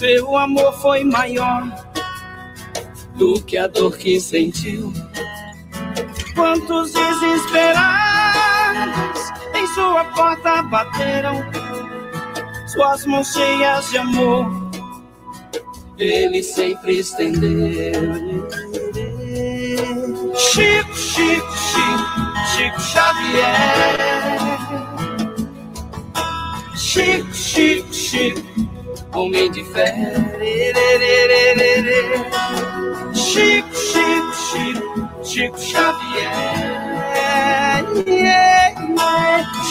Seu amor foi maior do que a dor que sentiu. Quantos desesperados em sua porta bateram, suas mãos cheias de amor, ele sempre estendeu. Chico, Chico, Chico, Chico Xavier. Chico, Chico, Chico, homem de fé. Chico, Chico, Chico, Chico Xavier.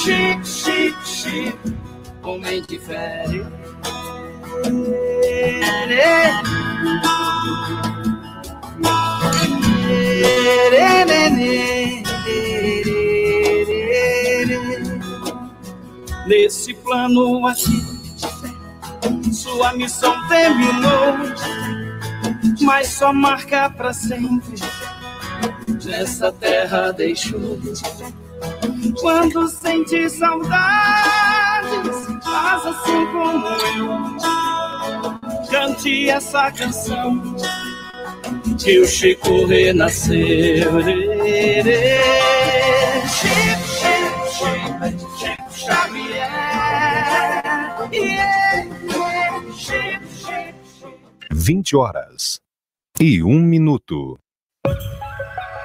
Chico, Chico, Chico, homem de fé. Nesse plano aqui, sua missão terminou, mas só marca para sempre. Nessa terra deixou. Quando sente saudades, faz assim como eu. Cante essa canção que o Chico renasceu. Chico, Chico, Chico, Chico Xavier. Yeah, 20 horas e um minuto.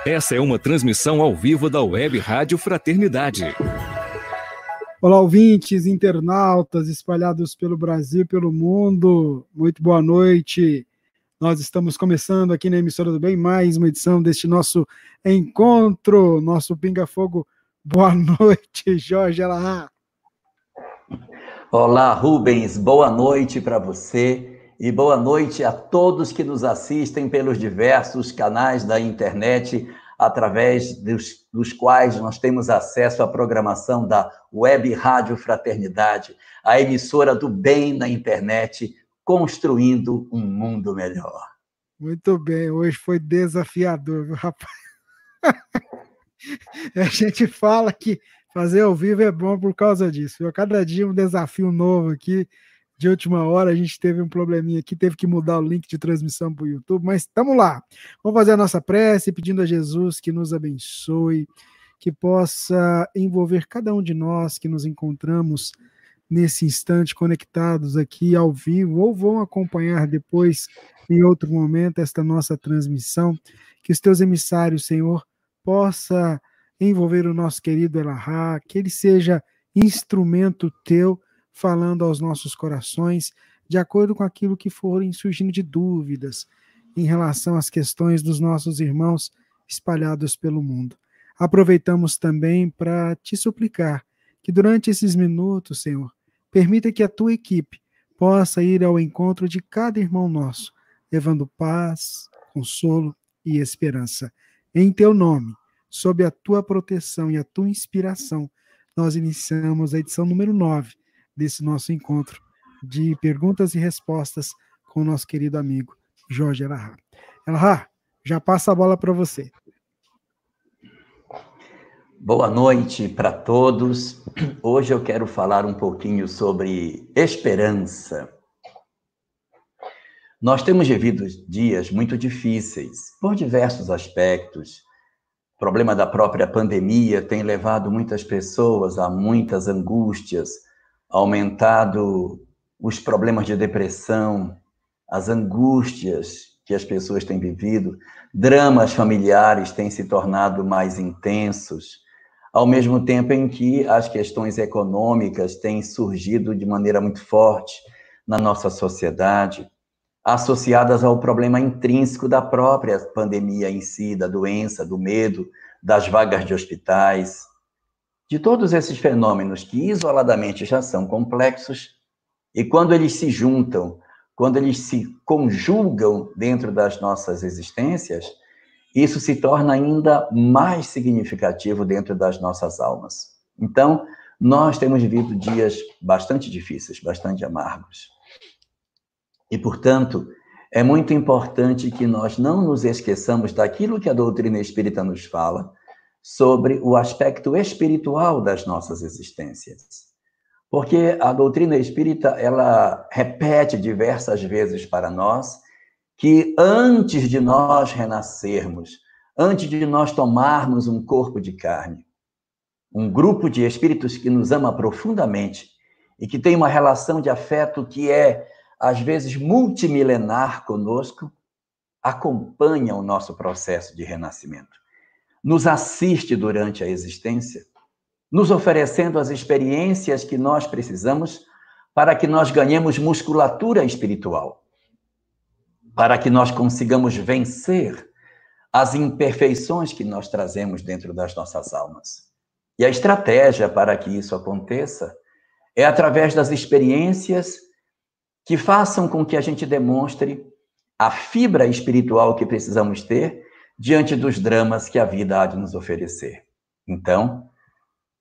Essa é uma transmissão ao vivo da Web Rádio Fraternidade. Olá, ouvintes, internautas espalhados pelo Brasil e pelo mundo. Muito boa noite. Nós estamos começando aqui na Emissora do Bem mais uma edição deste nosso encontro, nosso Pinga Fogo. Boa noite, Jorge Alahá. Olá, Rubens. Boa noite para você e boa noite a todos que nos assistem pelos diversos canais da internet, através dos, dos, quais nós temos acesso à programação da Web Rádio Fraternidade, a emissora do bem na internet, construindo um mundo melhor. Muito bem, hoje foi desafiador, viu, rapaz? a gente fala que fazer ao vivo é bom por causa disso. Viu? Cada dia um desafio novo aqui de última hora, a gente teve um probleminha aqui, teve que mudar o link de transmissão para o YouTube, mas estamos lá. Vamos fazer a nossa prece pedindo a Jesus que nos abençoe, que possa envolver cada um de nós que nos encontramos nesse instante conectados aqui ao vivo ou vão acompanhar depois em outro momento esta nossa transmissão, que os teus emissários, Senhor, possa envolver o nosso querido Elahá, que ele seja instrumento teu falando aos nossos corações, de acordo com aquilo que forem surgindo de dúvidas em relação às questões dos nossos irmãos espalhados pelo mundo. Aproveitamos também para te suplicar que durante esses minutos, Senhor, permita que a tua equipe possa ir ao encontro de cada irmão nosso, levando paz, consolo e esperança. Em teu nome, sob a tua proteção e a tua inspiração, nós iniciamos a edição número 9 desse nosso encontro de perguntas e respostas com o nosso querido amigo Jorge Elahá. Elahá, já passa a bola para você. Boa noite para todos. Hoje eu quero falar um pouquinho sobre esperança. Nós temos vivido dias muito difíceis por diversos aspectos. O problema da própria pandemia tem levado muitas pessoas a muitas angústias, aumentado os problemas de depressão, as angústias que as pessoas têm vivido, dramas familiares têm se tornado mais intensos, ao mesmo tempo em que as questões econômicas têm surgido de maneira muito forte na nossa sociedade, associadas ao problema intrínseco da própria pandemia em si, da doença, do medo, das vagas de hospitais, de todos esses fenômenos que isoladamente já são complexos, e quando eles se juntam, quando eles se conjugam dentro das nossas existências, isso se torna ainda mais significativo dentro das nossas almas. Então, nós temos vivido dias bastante difíceis, bastante amargos. E, portanto, é muito importante que nós não nos esqueçamos daquilo que a doutrina espírita nos fala, sobre o aspecto espiritual das nossas existências. Porque a doutrina espírita, ela repete diversas vezes para nós que antes de nós renascermos, antes de nós tomarmos um corpo de carne, um grupo de espíritos que nos ama profundamente e que tem uma relação de afeto que é, às vezes, multimilenar conosco, acompanha o nosso processo de renascimento. Nos assiste durante a existência, nos oferecendo as experiências que nós precisamos para que nós ganhemos musculatura espiritual, para que nós consigamos vencer as imperfeições que nós trazemos dentro das nossas almas. E a estratégia para que isso aconteça é através das experiências que façam com que a gente demonstre a fibra espiritual que precisamos ter diante dos dramas que a vida há de nos oferecer. Então,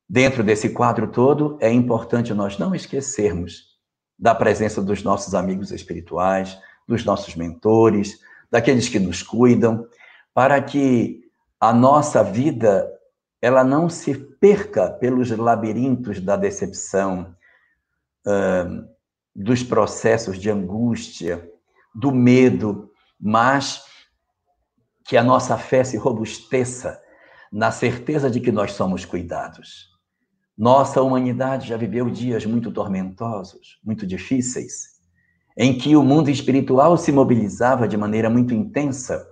dentro desse quadro todo, é importante nós não esquecermos da presença dos nossos amigos espirituais, dos nossos mentores, daqueles que nos cuidam, para que a nossa vida ela não se perca pelos labirintos da decepção, dos processos de angústia, do medo, mas que a nossa fé se robusteça na certeza de que nós somos cuidados. Nossa humanidade já viveu dias muito tormentosos, muito difíceis, em que o mundo espiritual se mobilizava de maneira muito intensa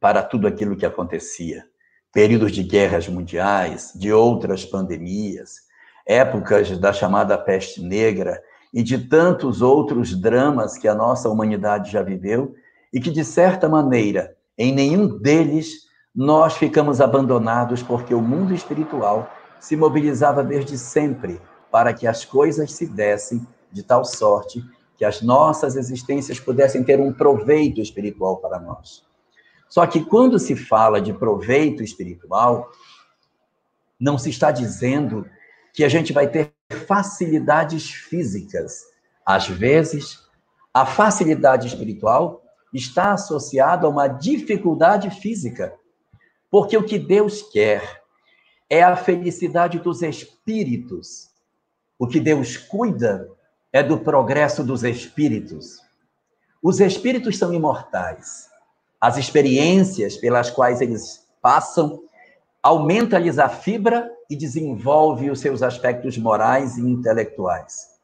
para tudo aquilo que acontecia períodos de guerras mundiais, de outras pandemias, épocas da chamada peste negra e de tantos outros dramas que a nossa humanidade já viveu e que, de certa maneira, em nenhum deles nós ficamos abandonados porque o mundo espiritual se mobilizava desde sempre para que as coisas se dessem de tal sorte que as nossas existências pudessem ter um proveito espiritual para nós. Só que quando se fala de proveito espiritual, não se está dizendo que a gente vai ter facilidades físicas. Às vezes, a facilidade espiritual está associada a uma dificuldade física. Porque o que Deus quer é a felicidade dos espíritos. O que Deus cuida é do progresso dos espíritos. Os espíritos são imortais as experiências pelas quais eles passam, aumenta-lhes a fibra e desenvolve os seus aspectos morais e intelectuais.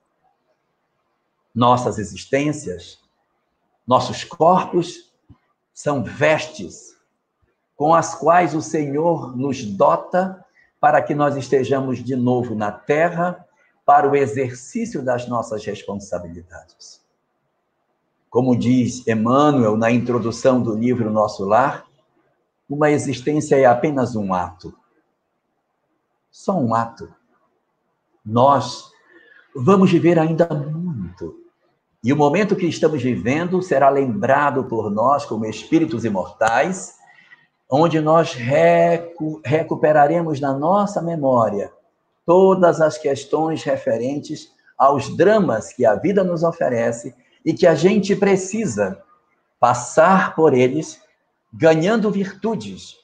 Nossas existências, nossos corpos são vestes com as quais o Senhor nos dota para que nós estejamos de novo na terra para o exercício das nossas responsabilidades. Como diz Emmanuel na introdução do livro Nosso Lar, uma existência é apenas um ato. Só um ato. Nós vamos viver ainda muito. E o momento que estamos vivendo será lembrado por nós como espíritos imortais, onde nós recu recuperaremos na nossa memória todas as questões referentes aos dramas que a vida nos oferece e que a gente precisa passar por eles, ganhando virtudes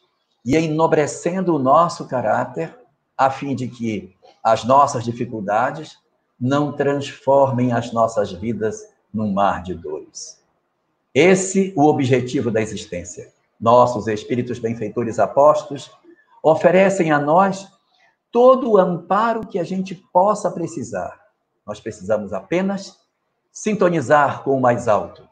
e enobrecendo o nosso caráter, a fim de que as nossas dificuldades não transformem as nossas vidas num mar de dores. Esse o objetivo da existência. Nossos espíritos benfeitores apostos oferecem a nós todo o amparo que a gente possa precisar. Nós precisamos apenas sintonizar com o mais alto,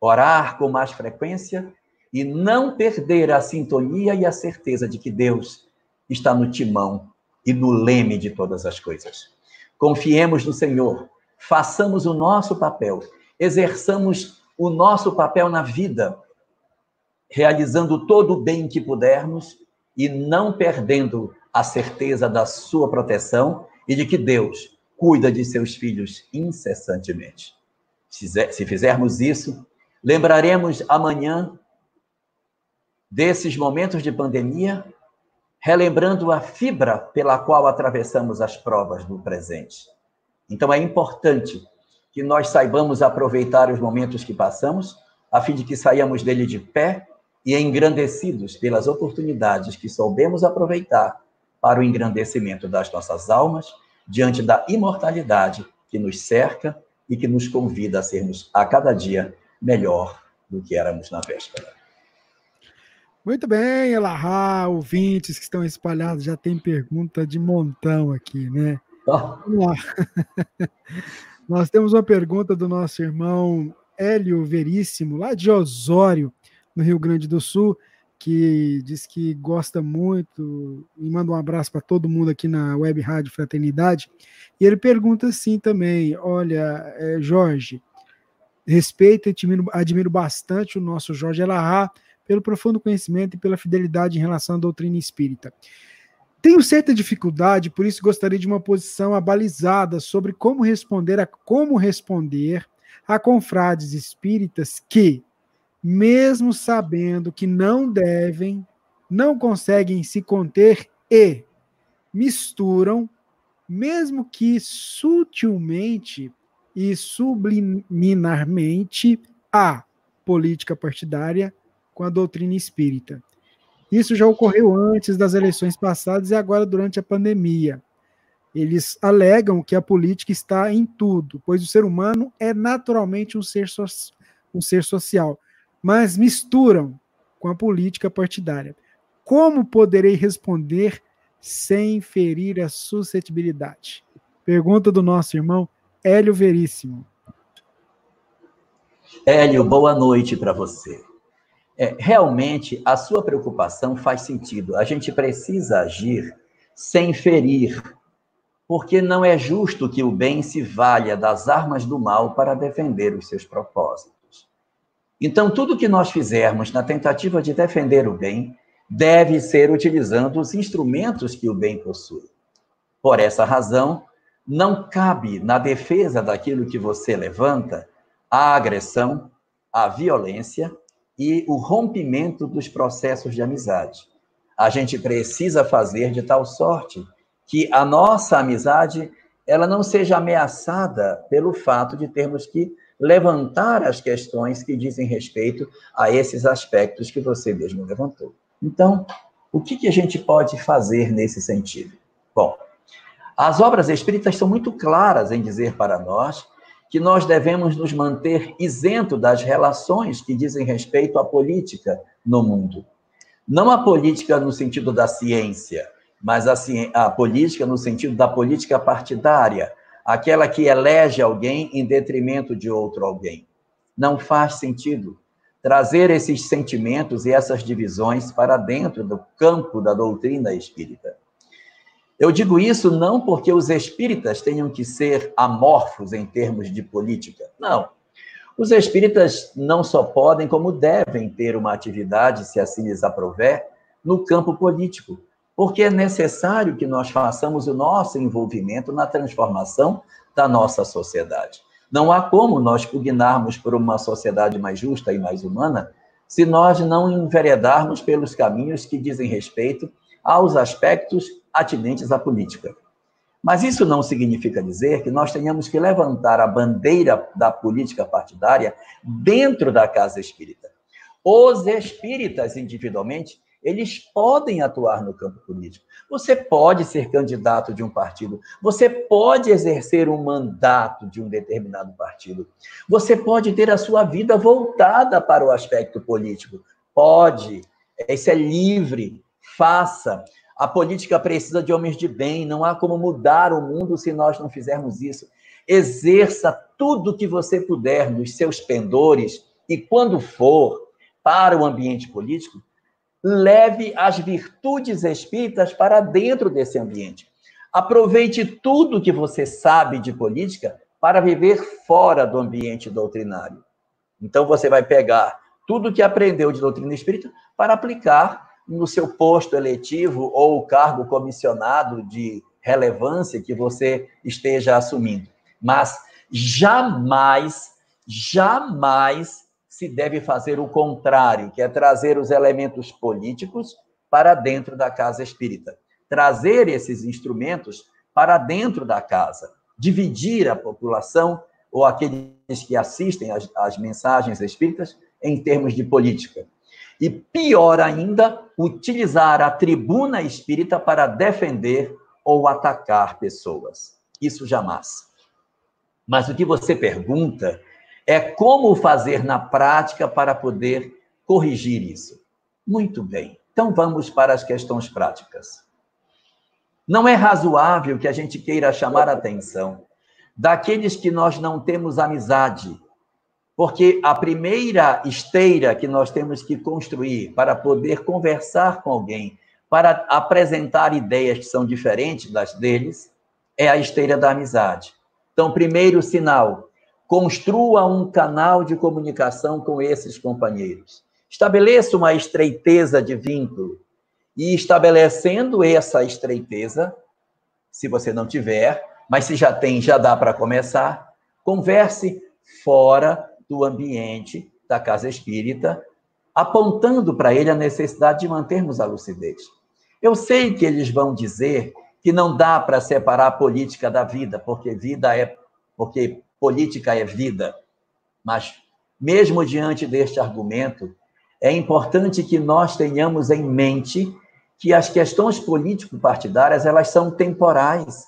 orar com mais frequência e não perder a sintonia e a certeza de que Deus está no timão e no leme de todas as coisas. Confiemos no Senhor, façamos o nosso papel, exerçamos o nosso papel na vida, realizando todo o bem que pudermos e não perdendo a certeza da sua proteção e de que Deus cuida de seus filhos incessantemente. Se fizermos isso, lembraremos amanhã desses momentos de pandemia, relembrando a fibra pela qual atravessamos as provas do presente. Então é importante que nós saibamos aproveitar os momentos que passamos, a fim de que saiamos dele de pé e engrandecidos pelas oportunidades que soubemos aproveitar para o engrandecimento das nossas almas diante da imortalidade que nos cerca e que nos convida a sermos a cada dia melhor do que éramos na véspera. Muito bem, Elahá, ouvintes que estão espalhados, já tem pergunta de montão aqui, né? Vamos lá. Nós temos uma pergunta do nosso irmão Hélio Veríssimo, lá de Osório, no Rio Grande do Sul, que diz que gosta muito e manda um abraço para todo mundo aqui na Web Rádio Fraternidade. E ele pergunta assim também: Olha, é, Jorge, respeito e admiro, admiro bastante o nosso Jorge Elahá pelo profundo conhecimento e pela fidelidade em relação à doutrina espírita. Tenho certa dificuldade, por isso gostaria de uma posição abalizada sobre como responder a como responder a confrades espíritas que, mesmo sabendo que não devem, não conseguem se conter e misturam, mesmo que sutilmente e subliminarmente, a política partidária com a doutrina espírita. Isso já ocorreu antes das eleições passadas e agora durante a pandemia. Eles alegam que a política está em tudo, pois o ser humano é naturalmente um ser, so um ser social, mas misturam com a política partidária. Como poderei responder sem ferir a suscetibilidade? Pergunta do nosso irmão Hélio Veríssimo. Hélio, boa noite para você. É, realmente, a sua preocupação faz sentido. A gente precisa agir sem ferir, porque não é justo que o bem se valha das armas do mal para defender os seus propósitos. Então, tudo que nós fizermos na tentativa de defender o bem deve ser utilizando os instrumentos que o bem possui. Por essa razão, não cabe na defesa daquilo que você levanta a agressão, a violência e o rompimento dos processos de amizade. A gente precisa fazer de tal sorte que a nossa amizade ela não seja ameaçada pelo fato de termos que levantar as questões que dizem respeito a esses aspectos que você mesmo levantou. Então, o que, que a gente pode fazer nesse sentido? Bom, as obras espíritas são muito claras em dizer para nós que nós devemos nos manter isento das relações que dizem respeito à política no mundo. Não a política no sentido da ciência, mas a, a política no sentido da política partidária, aquela que elege alguém em detrimento de outro alguém. Não faz sentido trazer esses sentimentos e essas divisões para dentro do campo da doutrina espírita. Eu digo isso não porque os espíritas tenham que ser amorfos em termos de política. Não. Os espíritas não só podem, como devem ter uma atividade, se assim lhes aprover, no campo político, porque é necessário que nós façamos o nosso envolvimento na transformação da nossa sociedade. Não há como nós pugnarmos por uma sociedade mais justa e mais humana se nós não enveredarmos pelos caminhos que dizem respeito aos aspectos atinentes à política. Mas isso não significa dizer que nós tenhamos que levantar a bandeira da política partidária dentro da casa espírita. Os espíritas, individualmente, eles podem atuar no campo político. Você pode ser candidato de um partido, você pode exercer um mandato de um determinado partido, você pode ter a sua vida voltada para o aspecto político. Pode, isso é livre, faça. A política precisa de homens de bem, não há como mudar o mundo se nós não fizermos isso. Exerça tudo que você puder nos seus pendores e, quando for para o ambiente político, leve as virtudes espíritas para dentro desse ambiente. Aproveite tudo que você sabe de política para viver fora do ambiente doutrinário. Então, você vai pegar tudo que aprendeu de doutrina espírita para aplicar no seu posto eletivo ou cargo comissionado de relevância que você esteja assumindo. Mas jamais, jamais se deve fazer o contrário, que é trazer os elementos políticos para dentro da casa espírita. Trazer esses instrumentos para dentro da casa. Dividir a população ou aqueles que assistem às, mensagens espíritas em termos de política. E pior ainda, utilizar a tribuna espírita para defender ou atacar pessoas. Isso jamais. Mas o que você pergunta é como fazer na prática para poder corrigir isso. Muito bem. Então vamos para as questões práticas. Não é razoável que a gente queira chamar a atenção daqueles que nós não temos amizade, porque a primeira esteira que nós temos que construir para poder conversar com alguém, para apresentar ideias que são diferentes das deles, é a esteira da amizade. Então, primeiro sinal, construa um canal de comunicação com esses companheiros. Estabeleça uma estreiteza de vínculo. E estabelecendo essa estreiteza, se você não tiver, mas se já tem, já dá para começar, converse fora do ambiente da casa espírita, apontando para ele a necessidade de mantermos a lucidez. Eu sei que eles vão dizer que não dá para separar a política da vida, porque vida é porque política é vida. Mas mesmo diante deste argumento, é importante que nós tenhamos em mente que as questões político-partidárias, elas são temporais.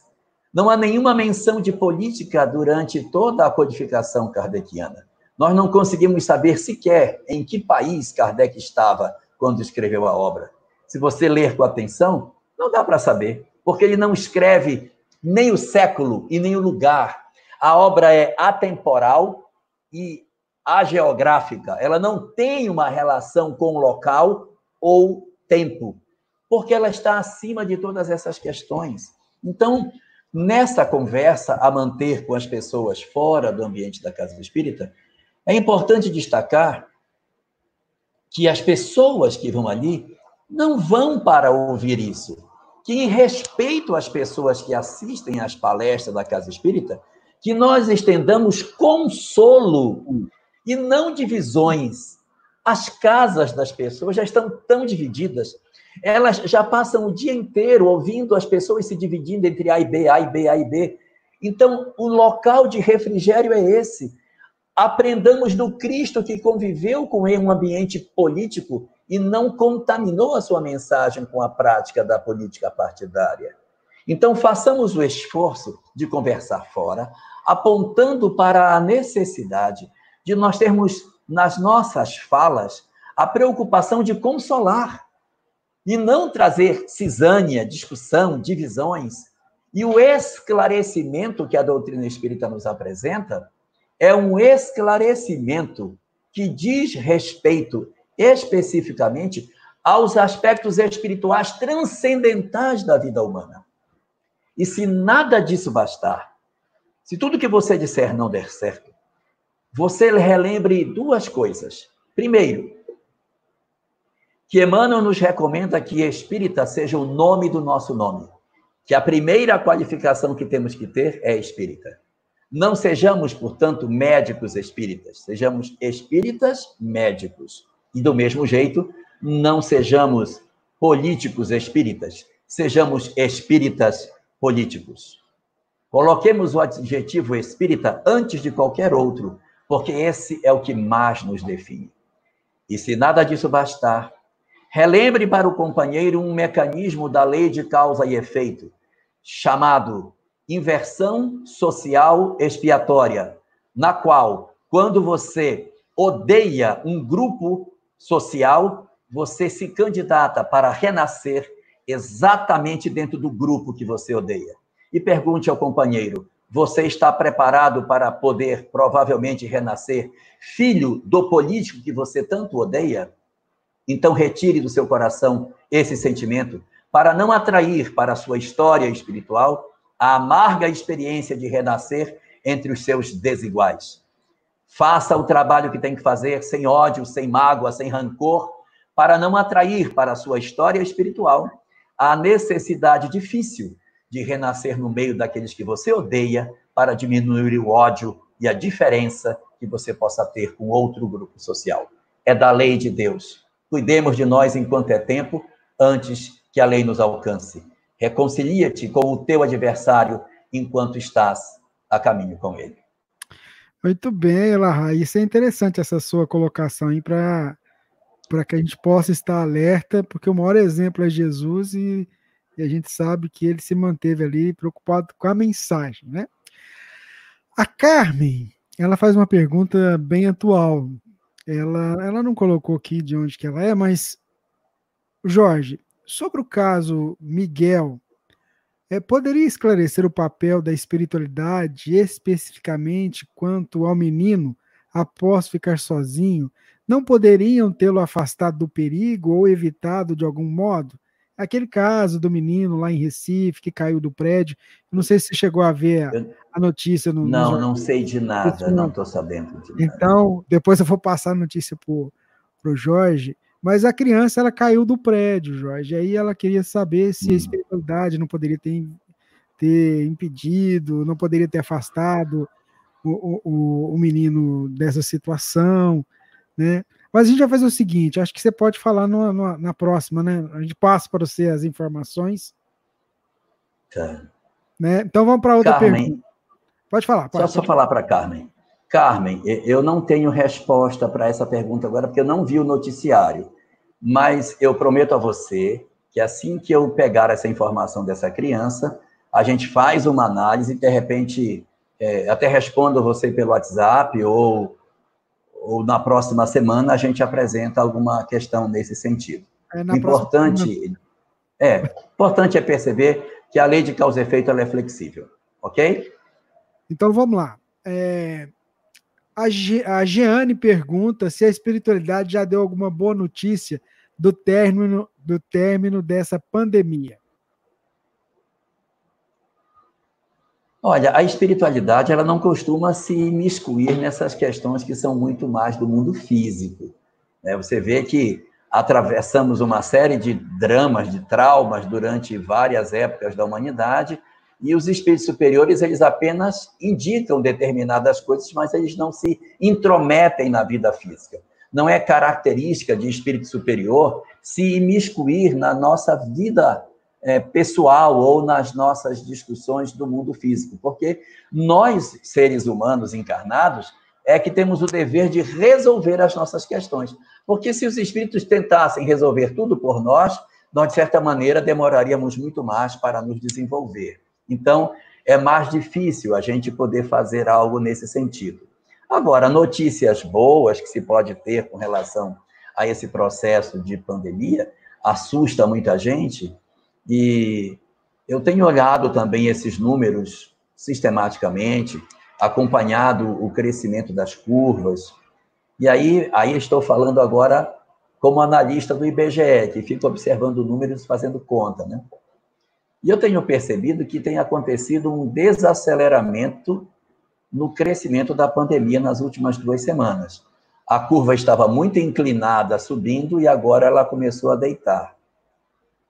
Não há nenhuma menção de política durante toda a codificação kardeciana. Nós não conseguimos saber sequer em que país Kardec estava quando escreveu a obra. Se você ler com atenção, não dá para saber, porque ele não escreve nem o século e nem o lugar. A obra é atemporal e ageográfica. Ela não tem uma relação com local ou tempo, porque ela está acima de todas essas questões. Então, nessa conversa a manter com as pessoas fora do ambiente da casa espírita, é importante destacar que as pessoas que vão ali não vão para ouvir isso. Que, em respeito às pessoas que assistem às palestras da Casa Espírita, que nós estendamos consolo e não divisões. As casas das pessoas já estão tão divididas. Elas já passam o dia inteiro ouvindo as pessoas se dividindo entre A e B, A e B, A e B. Então, o local de refrigério é esse aprendamos do Cristo que conviveu com um ambiente político e não contaminou a sua mensagem com a prática da política partidária. Então, façamos o esforço de conversar fora, apontando para a necessidade de nós termos nas nossas falas a preocupação de consolar e não trazer cisânia, discussão, divisões. E o esclarecimento que a doutrina espírita nos apresenta é um esclarecimento que diz respeito especificamente aos aspectos espirituais transcendentais da vida humana. E se nada disso bastar, se tudo que você disser não der certo, você relembre duas coisas. Primeiro, que Emmanuel nos recomenda que espírita seja o nome do nosso nome. Que a primeira qualificação que temos que ter é espírita. Não sejamos, portanto, médicos espíritas, sejamos espíritas médicos. E do mesmo jeito, não sejamos políticos espíritas, sejamos espíritas políticos. Coloquemos o adjetivo espírita antes de qualquer outro, porque esse é o que mais nos define. E se nada disso bastar, relembre para o companheiro um mecanismo da lei de causa e efeito, chamado inversão social expiatória, na qual, quando você odeia um grupo social, você se candidata para renascer exatamente dentro do grupo que você odeia. E pergunte ao companheiro: você está preparado para poder provavelmente renascer filho do político que você tanto odeia? Então retire do seu coração esse sentimento para não atrair para a sua história espiritual a amarga experiência de renascer entre os seus desiguais. Faça o trabalho que tem que fazer sem ódio, sem mágoa, sem rancor, para não atrair para a sua história espiritual a necessidade difícil de renascer no meio daqueles que você odeia, para diminuir o ódio e a diferença que você possa ter com outro grupo social. É da lei de Deus. Cuidemos de nós enquanto é tempo, antes que a lei nos alcance. Reconcilia-te com o teu adversário enquanto estás a caminho com ele. Muito bem, Elahá. Isso é interessante, essa sua colocação aí, para que a gente possa estar alerta, porque o maior exemplo é Jesus e e a gente sabe que ele se manteve ali preocupado com a mensagem, né? A Carmen, ela faz uma pergunta bem atual. Ela, ela não colocou aqui de onde que ela é, mas Jorge, sobre o caso Miguel, é, poderia esclarecer o papel da espiritualidade especificamente quanto ao menino após ficar sozinho? Não poderiam tê-lo afastado do perigo ou evitado de algum modo? Aquele caso do menino lá em Recife que caiu do prédio, não sei se você chegou a ver a, notícia no. Não, no não sei de nada, não estou sabendo. De então, depois eu vou passar a notícia para o Jorge. Mas a criança ela caiu do prédio, Jorge. Aí ela queria saber se a hum. espiritualidade não poderia ter, ter impedido, não poderia ter afastado o, o, o menino dessa situação, né? Mas a gente vai fazer o seguinte: acho que você pode falar no, no, na próxima, né? A gente passa para você as informações. Tá. Né? Então vamos para outra Carmen, pergunta. Pode falar. Pode, só, só falar para Carmen. Carmen, eu não tenho resposta para essa pergunta agora, porque eu não vi o noticiário. Mas eu prometo a você que assim que eu pegar essa informação dessa criança, a gente faz uma análise e, de repente, é, até respondo você pelo WhatsApp ou, ou na próxima semana a gente apresenta alguma questão nesse sentido. É, importante, próxima... é, importante é perceber que a lei de causa e efeito é flexível, ok? Então vamos lá. É, a, Ge a Jeane pergunta se a espiritualidade já deu alguma boa notícia do término, do término dessa pandemia. Olha, a espiritualidade ela não costuma se imiscuir nessas questões que são muito mais do mundo físico. Né? Você vê que atravessamos uma série de dramas, de traumas durante várias épocas da humanidade, e os espíritos superiores, eles apenas indicam determinadas coisas, mas eles não se intrometem na vida física. Não é característica de espírito superior se imiscuir na nossa vida é, pessoal ou nas nossas discussões do mundo físico, porque nós, seres humanos encarnados, é que temos o dever de resolver as nossas questões. Porque se os espíritos tentassem resolver tudo por nós, nós, de certa maneira, demoraríamos muito mais para nos desenvolver. Então, é mais difícil a gente poder fazer algo nesse sentido. Agora, notícias boas que se pode ter com relação a esse processo de pandemia assusta muita gente e eu tenho olhado também esses números sistematicamente, acompanhado o crescimento das curvas. E aí, aí estou falando agora como analista do IBGE, que fica observando números fazendo conta, né? E eu tenho percebido que tem acontecido um desaceleramento no crescimento da pandemia nas últimas duas semanas. A curva estava muito inclinada, subindo, e agora ela começou a deitar.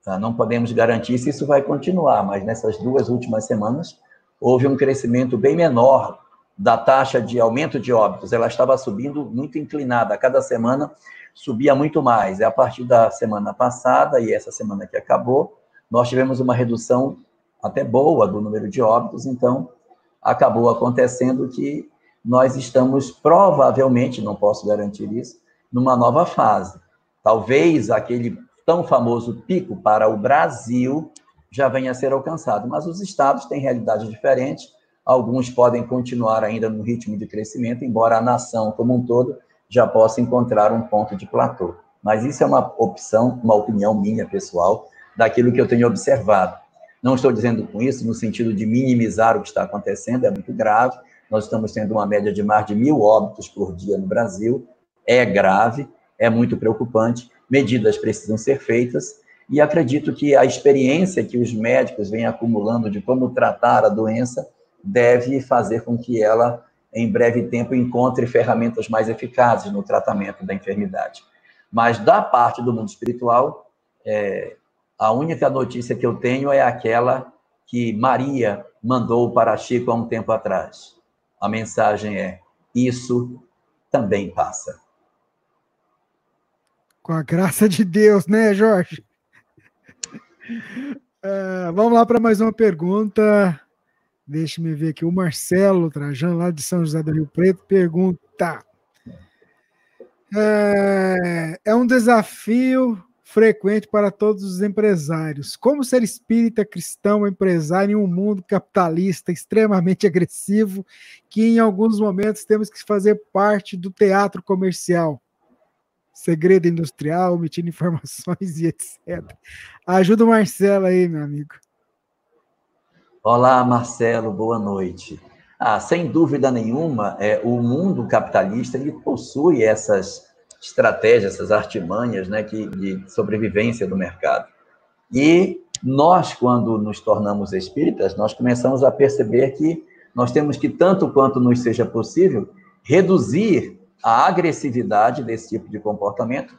Tá? Não podemos garantir se isso vai continuar, mas nessas duas últimas semanas houve um crescimento bem menor da taxa de aumento de óbitos. Ela estava subindo muito inclinada, cada semana subia muito mais. É a partir da semana passada e essa semana que acabou, nós tivemos uma redução até boa do número de óbitos, então acabou acontecendo que nós estamos provavelmente, não posso garantir isso, numa nova fase. Talvez aquele tão famoso pico para o Brasil já venha a ser alcançado, mas os estados têm realidades diferentes, alguns podem continuar ainda no ritmo de crescimento, embora a nação como um todo já possa encontrar um ponto de platô. Mas isso é uma opção, uma opinião minha pessoal, daquilo que eu tenho observado. Não estou dizendo com isso no sentido de minimizar o que está acontecendo, é muito grave. Nós estamos tendo uma média de mais de mil óbitos por dia no Brasil. É grave, é muito preocupante. Medidas precisam ser feitas. E acredito que a experiência que os médicos vêm acumulando de como tratar a doença deve fazer com que ela, em breve tempo, encontre ferramentas mais eficazes no tratamento da enfermidade. Mas, da parte do mundo espiritual, é, a única notícia que eu tenho é aquela que Maria mandou para Chico há um tempo atrás. A mensagem é: isso também passa. Com a graça de Deus, né, Jorge? Uh, vamos lá para mais uma pergunta. Deixe-me ver aqui. O Marcelo Trajano, lá de São José do Rio Preto, pergunta: é, é um desafio frequente para todos os empresários. Como ser espírita, cristão, empresário em um mundo capitalista extremamente agressivo, que em alguns momentos temos que fazer parte do teatro comercial? Segredo industrial, omitindo informações e etc. Ajuda o Marcelo aí, meu amigo. Olá, Marcelo, boa noite. Ah, sem dúvida nenhuma, é, o mundo capitalista ele possui essas estratégias, essas artimanhas né, que, de sobrevivência do mercado. E nós, quando nos tornamos espíritas, nós começamos a perceber que nós temos que, tanto quanto nos seja possível, reduzir a agressividade desse tipo de comportamento,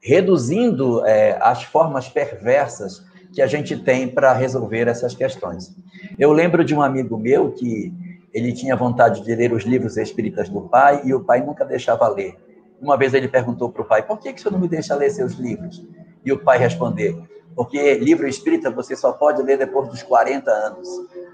reduzindo é, as formas perversas que a gente tem para resolver essas questões. Eu lembro de um amigo meu que ele tinha vontade de ler os livros espíritas do pai e o pai nunca deixava ler. Uma vez ele perguntou para o pai: por que, que o senhor não me deixa ler seus livros? E o pai respondeu: porque livro espírita você só pode ler depois dos 40 anos.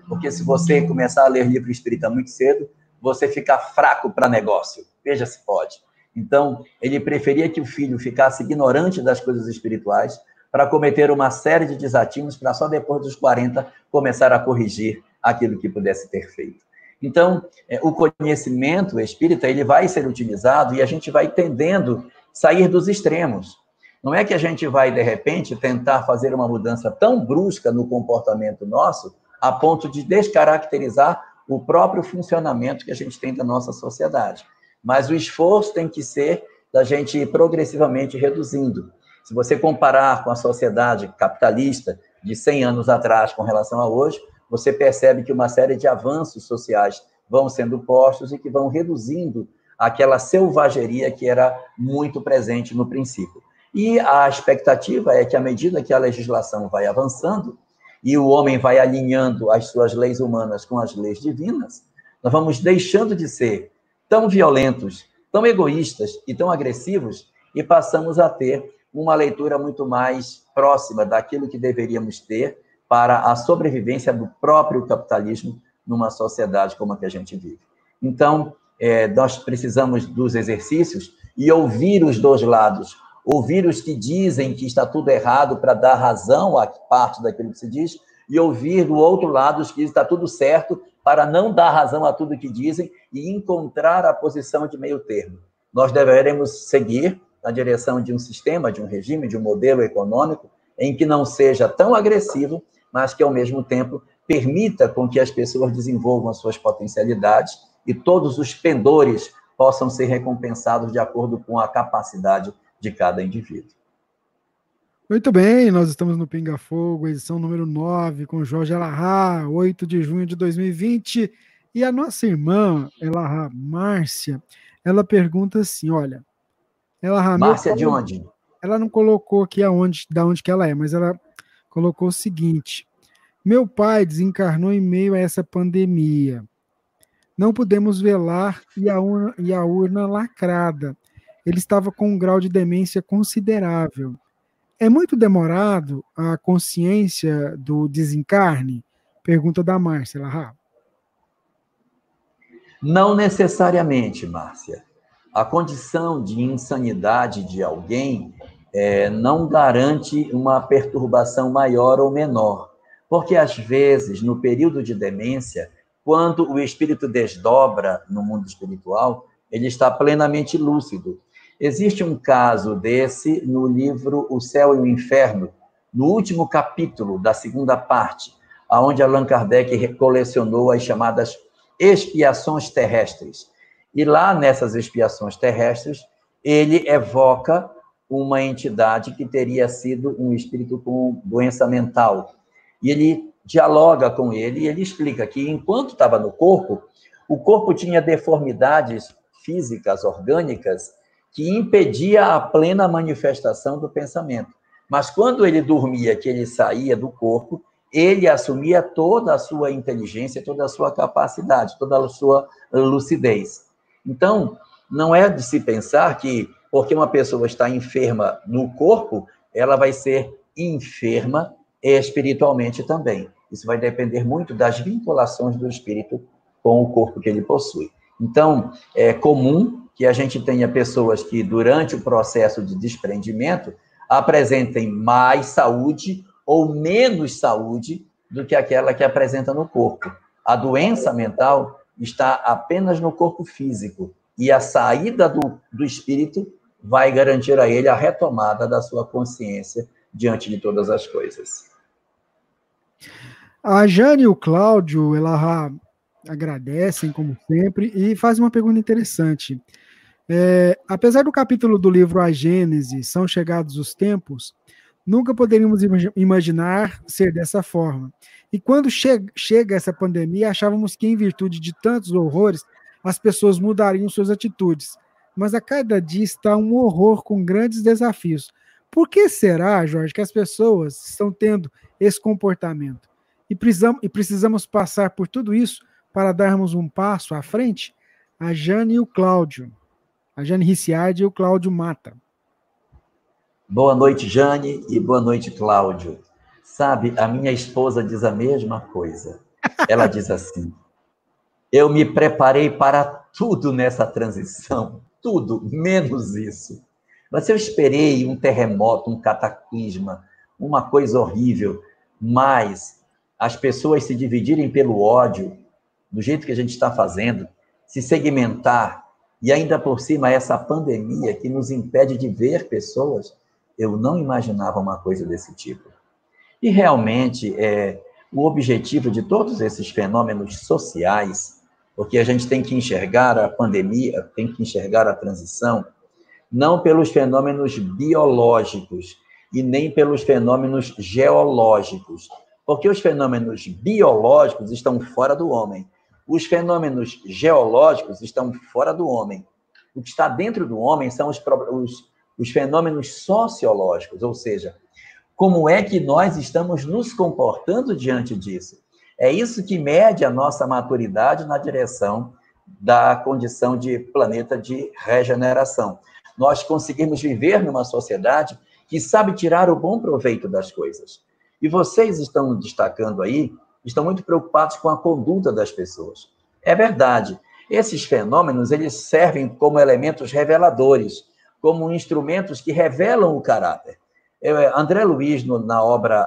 Porque se você começar a ler livro espírita muito cedo, você fica fraco para negócio. Veja se pode. Então, ele preferia que o filho ficasse ignorante das coisas espirituais para cometer uma série de desatinos para só depois dos 40 começar a corrigir aquilo que pudesse ter feito. Então, é, o conhecimento espírita ele vai ser utilizado e a gente vai tendendo sair dos extremos. Não é que a gente vai, de repente, tentar fazer uma mudança tão brusca no comportamento nosso, a ponto de descaracterizar o próprio funcionamento que a gente tem da nossa sociedade. Mas o esforço tem que ser da gente ir progressivamente reduzindo. Se você comparar com a sociedade capitalista de 100 anos atrás com relação a hoje, você percebe que uma série de avanços sociais vão sendo postos e que vão reduzindo aquela selvageria que era muito presente no princípio. E a expectativa é que, à medida que a legislação vai avançando e o homem vai alinhando as suas leis humanas com as leis divinas, nós vamos deixando de ser tão violentos, tão egoístas e tão agressivos e passamos a ter uma leitura muito mais próxima daquilo que deveríamos ter para a sobrevivência do próprio capitalismo numa sociedade como a que a gente vive. Então, é, nós precisamos dos exercícios e ouvir os dois lados, ouvir os que dizem que está tudo errado para dar razão a parte daquilo que se diz, e ouvir do outro lado os que está tudo certo para não dar razão a tudo que dizem e encontrar a posição de meio termo. Nós deveremos seguir na direção de um sistema, de um regime, de um modelo econômico em que não seja tão agressivo, mas que ao mesmo tempo permita com que as pessoas desenvolvam as suas potencialidades e todos os pendores possam ser recompensados de acordo com a capacidade de cada indivíduo. Muito bem, nós estamos no Pinga Fogo, edição número 9, com Jorge Elahá, 8 de junho de 2020. E a nossa irmã, Elahá Márcia, ela pergunta assim: olha, ela, Márcia de onde? Ela não colocou aqui aonde, da onde que ela é, mas ela colocou o seguinte: Meu pai desencarnou em meio a essa pandemia. Não pudemos velar e a urna, e a urna lacrada. Ele estava com um grau de demência considerável. É muito demorado a consciência do desencarne? Pergunta da Márcia Larra. Não necessariamente, Márcia a condição de insanidade de alguém é, não garante uma perturbação maior ou menor. Porque, às vezes, no período de demência, quando o espírito desdobra no mundo espiritual, ele está plenamente lúcido. Existe um caso desse no livro O Céu e o Inferno, no último capítulo da segunda parte, aonde Allan Kardec colecionou as chamadas expiações terrestres. E lá nessas expiações terrestres, ele evoca uma entidade que teria sido um espírito com doença mental. E ele dialoga com ele e ele explica que enquanto estava no corpo, o corpo tinha deformidades físicas, orgânicas, que impedia a plena manifestação do pensamento. Mas quando ele dormia, que ele saía do corpo, ele assumia toda a sua inteligência, toda a sua capacidade, toda a sua lucidez. Então, não é de se pensar que porque uma pessoa está enferma no corpo, ela vai ser enferma espiritualmente também. Isso vai depender muito das vinculações do espírito com o corpo que ele possui. Então, é comum que a gente tenha pessoas que, durante o processo de desprendimento, apresentem mais saúde ou menos saúde do que aquela que apresenta no corpo. A doença mental está apenas no corpo físico e a saída do, do espírito vai garantir a ele a retomada da sua consciência diante de todas as coisas. A Jane e o Cláudio, ela agradecem, como sempre, e fazem uma pergunta interessante. É, apesar do capítulo do livro A Gênese, São Chegados os Tempos, nunca poderíamos imaginar ser dessa forma. E quando che chega essa pandemia, achávamos que, em virtude de tantos horrores, as pessoas mudariam suas atitudes. Mas a cada dia está um horror com grandes desafios. Por que será, Jorge, que as pessoas estão tendo esse comportamento? E precisamos, e precisamos passar por tudo isso para darmos um passo à frente? A Jane e o Cláudio. A Jane Ricciardi e o Cláudio Mata. Boa noite, Jane, e boa noite, Cláudio. Sabe, a minha esposa diz a mesma coisa. Ela diz assim: eu me preparei para tudo nessa transição, tudo, menos isso. Mas eu esperei um terremoto, um cataclisma, uma coisa horrível, mas as pessoas se dividirem pelo ódio, do jeito que a gente está fazendo, se segmentar, e ainda por cima essa pandemia que nos impede de ver pessoas, eu não imaginava uma coisa desse tipo. E realmente, é, o objetivo de todos esses fenômenos sociais porque a gente tem que enxergar a pandemia, tem que enxergar a transição, não pelos fenômenos biológicos e nem pelos fenômenos geológicos, porque os fenômenos biológicos estão fora do homem, os fenômenos geológicos estão fora do homem. O que está dentro do homem são os, os, os fenômenos sociológicos, ou seja, como é que nós estamos nos comportando diante disso. É isso que mede a nossa maturidade na direção da condição de planeta de regeneração. Nós conseguimos viver numa sociedade que sabe tirar o bom proveito das coisas. E vocês estão destacando aí, estão muito preocupados com a conduta das pessoas. É verdade. Esses fenômenos, eles servem como elementos reveladores, como instrumentos que revelam o caráter. André Luiz, na obra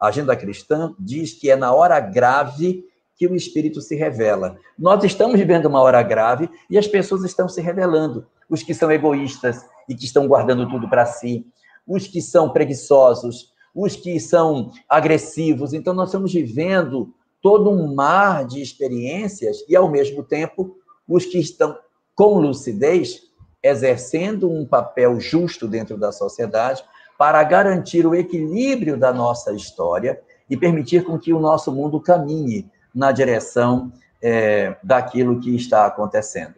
agenda cristã diz que é na hora grave que o Espírito se revela. Nós estamos vivendo uma hora grave e as pessoas estão se revelando. Os que são egoístas e que estão guardando tudo para si, os que são preguiçosos, os que são agressivos. Então, nós estamos vivendo todo um mar de experiências e, ao mesmo tempo, os que estão com lucidez, exercendo um papel justo dentro da sociedade, para garantir o equilíbrio da nossa história e permitir com que o nosso mundo caminhe na direção é, daquilo que está acontecendo.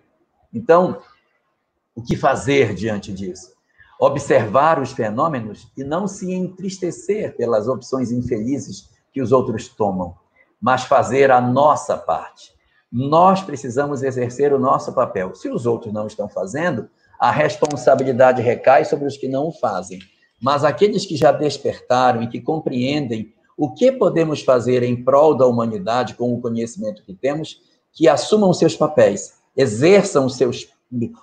Então, o que fazer diante disso? Observar os fenômenos e não se entristecer pelas opções infelizes que os outros tomam, mas fazer a nossa parte. Nós precisamos exercer o nosso papel. Se os outros não estão fazendo, a responsabilidade recai sobre os que não o fazem. Mas aqueles que já despertaram e que compreendem o que podemos fazer em prol da humanidade com o conhecimento que temos, que assumam seus papéis, exerçam seus,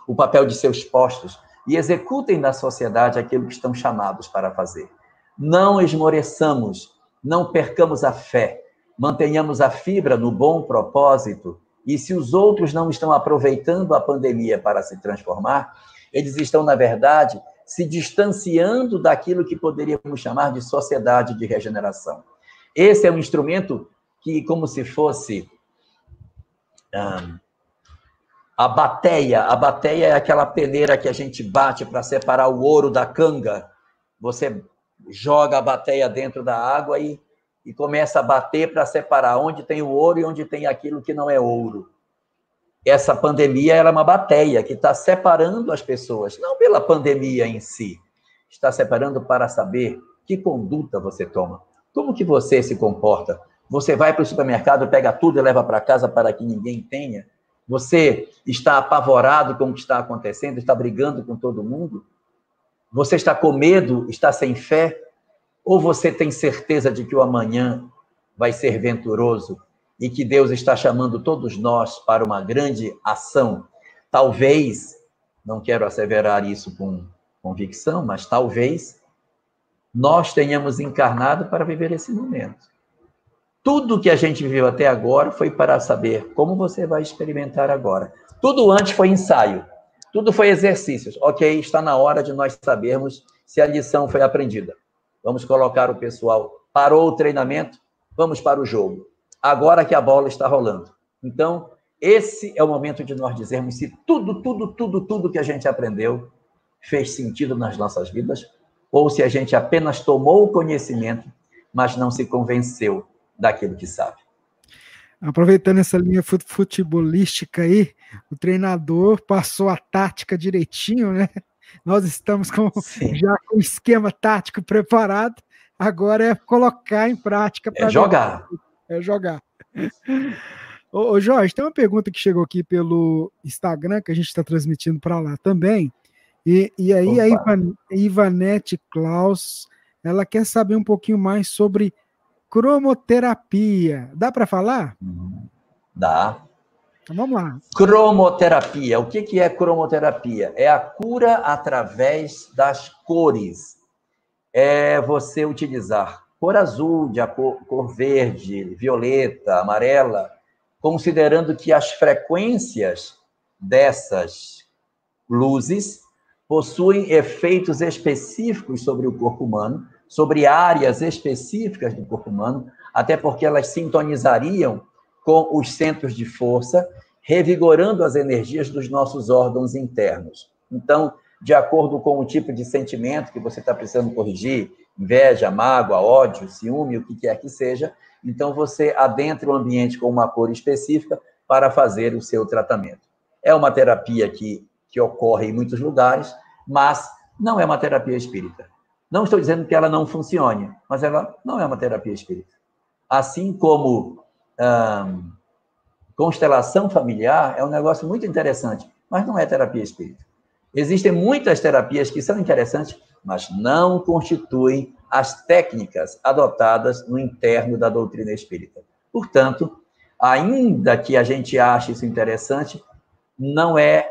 o papel de seus postos e executem na sociedade aquilo que estão chamados para fazer. Não esmoreçamos, não percamos a fé, mantenhamos a fibra no bom propósito, e se os outros não estão aproveitando a pandemia para se transformar, eles estão, na verdade, se distanciando daquilo que poderíamos chamar de sociedade de regeneração. Esse é um instrumento que, como se fosse a bateia, a bateia é aquela peneira que a gente bate para separar o ouro da canga. Você joga a bateia dentro da água e, e começa a bater para separar onde tem o ouro e onde tem aquilo que não é ouro essa pandemia era uma bateia que está separando as pessoas, não pela pandemia em si, está separando para saber que conduta você toma, como que você se comporta. Você vai para o supermercado, pega tudo e leva para casa para que ninguém tenha. Você está apavorado com o que está acontecendo, está brigando com todo mundo. Você está com medo, está sem fé, ou você tem certeza de que o amanhã vai ser venturoso e que Deus está chamando todos nós para uma grande ação. Talvez, não quero asseverar isso com convicção, mas talvez nós tenhamos encarnado para viver esse momento. Tudo que a gente viveu até agora foi para saber como você vai experimentar agora. Tudo antes foi ensaio, tudo foi exercícios. Ok, está na hora de nós sabermos se a lição foi aprendida. Vamos colocar o pessoal. Parou o treinamento, vamos para o jogo. Agora que a bola está rolando. Então, esse é o momento de nós dizermos se tudo, tudo, tudo, tudo que a gente aprendeu fez sentido nas nossas vidas, ou se a gente apenas tomou o conhecimento, mas não se convenceu daquilo que sabe. Aproveitando essa linha futebolística aí, o treinador passou a tática direitinho, né? Nós estamos com, já com o esquema tático preparado, agora é colocar em prática. É jogar. É jogar. Ô, ô, Jorge, tem uma pergunta que chegou aqui pelo Instagram, que a gente está transmitindo para lá também. E, e aí Opa. a Ivan, Ivanete Klaus, ela quer saber um pouquinho mais sobre cromoterapia. Dá para falar? Dá. Então vamos lá. Cromoterapia. O que, que é cromoterapia? É a cura através das cores. É você utilizar cor azul, de cor, cor verde, violeta, amarela, considerando que as frequências dessas luzes possuem efeitos específicos sobre o corpo humano sobre áreas específicas do corpo humano, até porque elas sintonizariam com os centros de força, revigorando as energias dos nossos órgãos internos. Então, de acordo com o tipo de sentimento que você está precisando corrigir, inveja, mágoa, ódio, ciúme, o que quer que seja, então você adentra o ambiente com uma cor específica para fazer o seu tratamento. É uma terapia que, que ocorre em muitos lugares, mas não é uma terapia espírita. Não estou dizendo que ela não funcione, mas ela não é uma terapia espírita. Assim como hum, constelação familiar é um negócio muito interessante, mas não é terapia espírita. Existem muitas terapias que são interessantes, mas não constituem as técnicas adotadas no interno da doutrina espírita. Portanto, ainda que a gente ache isso interessante, não é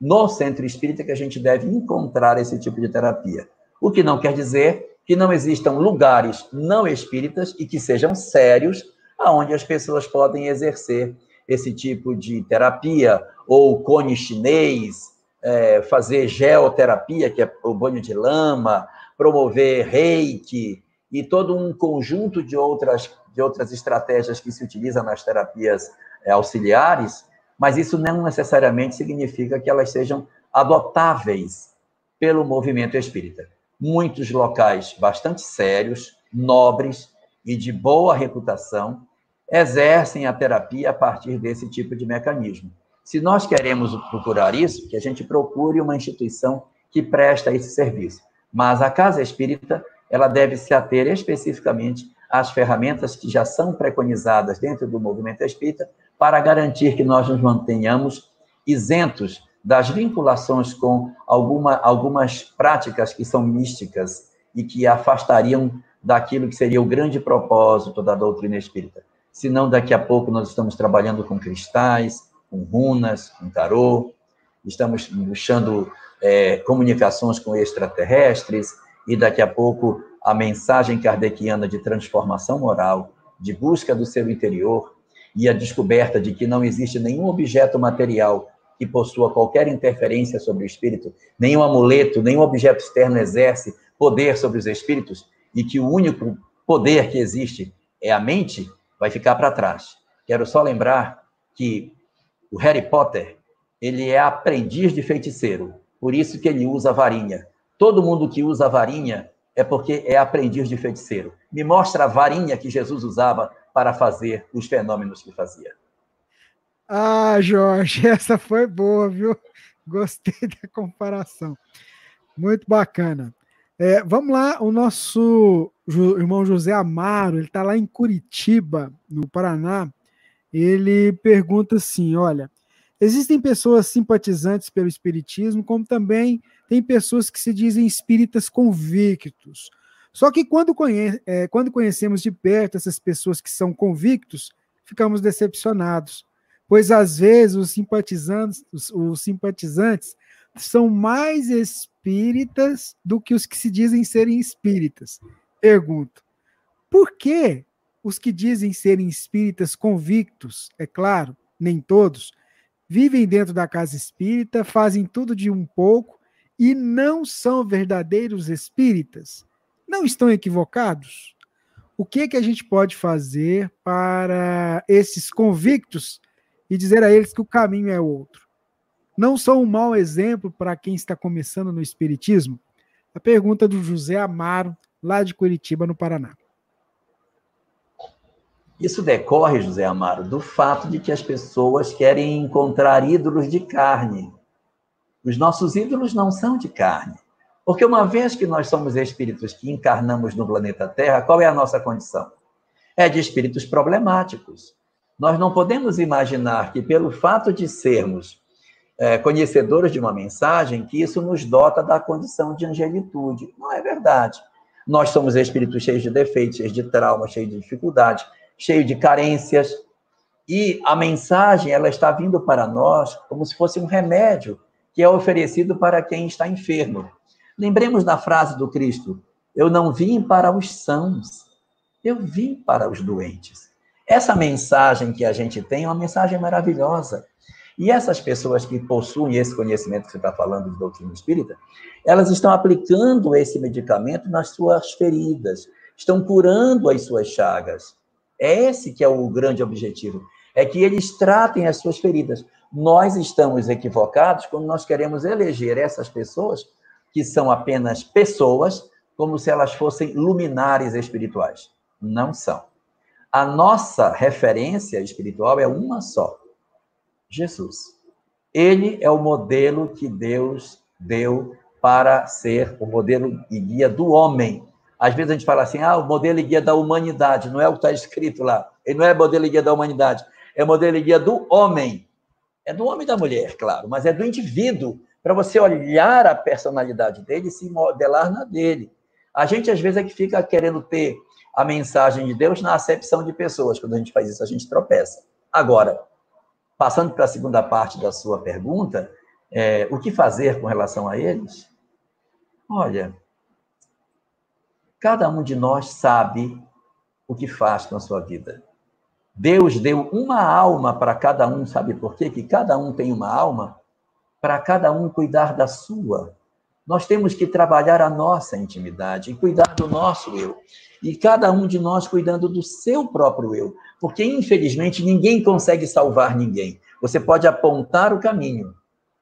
no centro espírita que a gente deve encontrar esse tipo de terapia. O que não quer dizer que não existam lugares não espíritas e que sejam sérios, aonde as pessoas podem exercer esse tipo de terapia, ou cone chinês, é, fazer geoterapia, que é o banho de lama, promover reiki e todo um conjunto de outras, de outras estratégias que se utilizam nas terapias é, auxiliares, mas isso não necessariamente significa que elas sejam adotáveis pelo movimento espírita muitos locais bastante sérios, nobres e de boa reputação exercem a terapia a partir desse tipo de mecanismo. Se nós queremos procurar isso, que a gente procure uma instituição que presta esse serviço. Mas a casa espírita, ela deve se ater especificamente às ferramentas que já são preconizadas dentro do movimento espírita para garantir que nós nos mantenhamos isentos das vinculações com alguma, algumas práticas que são místicas e que afastariam daquilo que seria o grande propósito da doutrina espírita. Senão, daqui a pouco nós estamos trabalhando com cristais, com runas, com tarô, estamos buscando é, comunicações com extraterrestres, e daqui a pouco a mensagem kardeciana de transformação moral, de busca do seu interior, e a descoberta de que não existe nenhum objeto material que possua qualquer interferência sobre o espírito, nenhum amuleto, nenhum objeto externo exerce poder sobre os espíritos e que o único poder que existe é a mente, vai ficar para trás. Quero só lembrar que o Harry Potter, ele é aprendiz de feiticeiro, por isso que ele usa varinha. Todo mundo que usa varinha é porque é aprendiz de feiticeiro. Me mostra a varinha que Jesus usava para fazer os fenômenos que fazia. Ah, Jorge, essa foi boa, viu? Gostei da comparação. Muito bacana. É, vamos lá, o nosso irmão José Amaro, ele está lá em Curitiba, no Paraná. Ele pergunta assim: olha, existem pessoas simpatizantes pelo Espiritismo, como também tem pessoas que se dizem espíritas convictos. Só que quando, conhe é, quando conhecemos de perto essas pessoas que são convictos, ficamos decepcionados pois às vezes os simpatizantes, os, os simpatizantes são mais espíritas do que os que se dizem serem espíritas. Pergunto: por que os que dizem serem espíritas convictos, é claro, nem todos, vivem dentro da casa espírita, fazem tudo de um pouco e não são verdadeiros espíritas? Não estão equivocados? O que que a gente pode fazer para esses convictos e dizer a eles que o caminho é outro? Não são um mau exemplo para quem está começando no espiritismo? A pergunta do José Amaro, lá de Curitiba, no Paraná. Isso decorre, José Amaro, do fato de que as pessoas querem encontrar ídolos de carne. Os nossos ídolos não são de carne. Porque uma vez que nós somos espíritos que encarnamos no planeta Terra, qual é a nossa condição? É de espíritos problemáticos. Nós não podemos imaginar que, pelo fato de sermos é, conhecedores de uma mensagem, que isso nos dota da condição de angelitude. Não é verdade. Nós somos espíritos cheios de defeitos, cheios de traumas, cheios de dificuldades cheio de carências. E a mensagem, ela está vindo para nós como se fosse um remédio que é oferecido para quem está enfermo. Lembremos da frase do Cristo: Eu não vim para os sãos, eu vim para os doentes. Essa mensagem que a gente tem é uma mensagem maravilhosa. E essas pessoas que possuem esse conhecimento que você está falando de doutrina espírita, elas estão aplicando esse medicamento nas suas feridas, estão curando as suas chagas. É esse que é o grande objetivo, é que eles tratem as suas feridas. Nós estamos equivocados quando nós queremos eleger essas pessoas que são apenas pessoas, como se elas fossem luminares espirituais. Não são. A nossa referência espiritual é uma só: Jesus. Ele é o modelo que Deus deu para ser o modelo e guia do homem. Às vezes a gente fala assim, ah, o modelo e guia da humanidade, não é o que está escrito lá. Ele não é modelo e guia da humanidade, é modelo e guia do homem. É do homem e da mulher, claro, mas é do indivíduo, para você olhar a personalidade dele e se modelar na dele. A gente, às vezes, é que fica querendo ter a mensagem de Deus na acepção de pessoas. Quando a gente faz isso, a gente tropeça. Agora, passando para a segunda parte da sua pergunta, é, o que fazer com relação a eles? Olha, Cada um de nós sabe o que faz com a sua vida. Deus deu uma alma para cada um, sabe por quê? Que cada um tem uma alma para cada um cuidar da sua. Nós temos que trabalhar a nossa intimidade e cuidar do nosso eu. E cada um de nós cuidando do seu próprio eu. Porque, infelizmente, ninguém consegue salvar ninguém. Você pode apontar o caminho,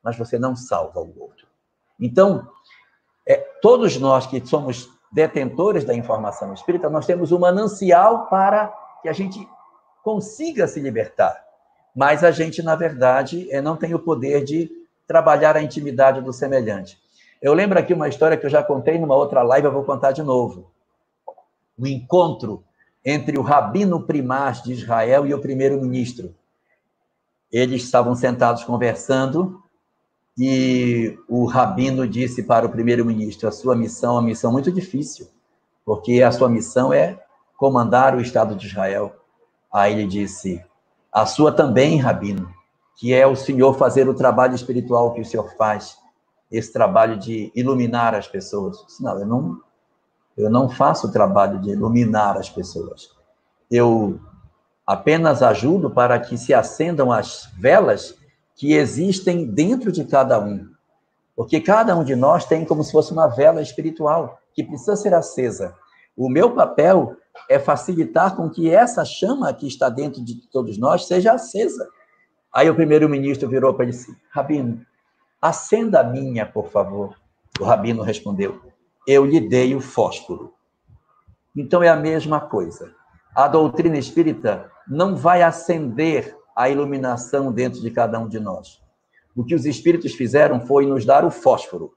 mas você não salva o outro. Então, é, todos nós que somos detentores da informação espírita, nós temos um manancial para que a gente consiga se libertar. Mas a gente, na verdade, é, não tem o poder de trabalhar a intimidade do semelhante. Eu lembro aqui uma história que eu já contei numa outra live, eu vou contar de novo. O encontro entre o rabino primaz de Israel e o primeiro-ministro. Eles estavam sentados conversando e o rabino disse para o primeiro-ministro: a sua missão é uma missão muito difícil, porque a sua missão é comandar o Estado de Israel. Aí ele disse: a sua também, rabino, que é o senhor fazer o trabalho espiritual que o senhor faz, esse trabalho de iluminar as pessoas. disse, não, eu não, eu não faço o trabalho de iluminar as pessoas. Eu apenas ajudo para que se acendam as velas que existem dentro de cada um. Porque cada um de nós tem como se fosse uma vela espiritual que precisa ser acesa. O meu papel é facilitar com que essa chama que está dentro de todos nós seja acesa. Aí o primeiro-ministro virou para ele disse: Rabino, acenda a minha, por favor. O rabino respondeu: Eu lhe dei o fósforo. Então é a mesma coisa. A doutrina espírita não vai acender a iluminação dentro de cada um de nós. O que os espíritos fizeram foi nos dar o fósforo.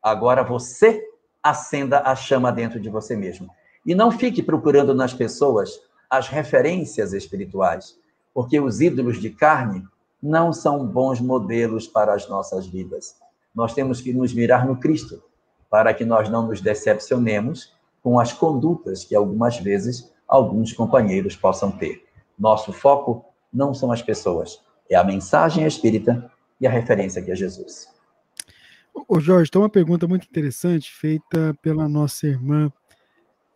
Agora você acenda a chama dentro de você mesmo. E não fique procurando nas pessoas as referências espirituais, porque os ídolos de carne não são bons modelos para as nossas vidas. Nós temos que nos mirar no Cristo, para que nós não nos decepcionemos com as condutas que algumas vezes alguns companheiros possam ter. Nosso foco não são as pessoas, é a mensagem espírita e a referência que é Jesus. Ô Jorge, tem uma pergunta muito interessante feita pela nossa irmã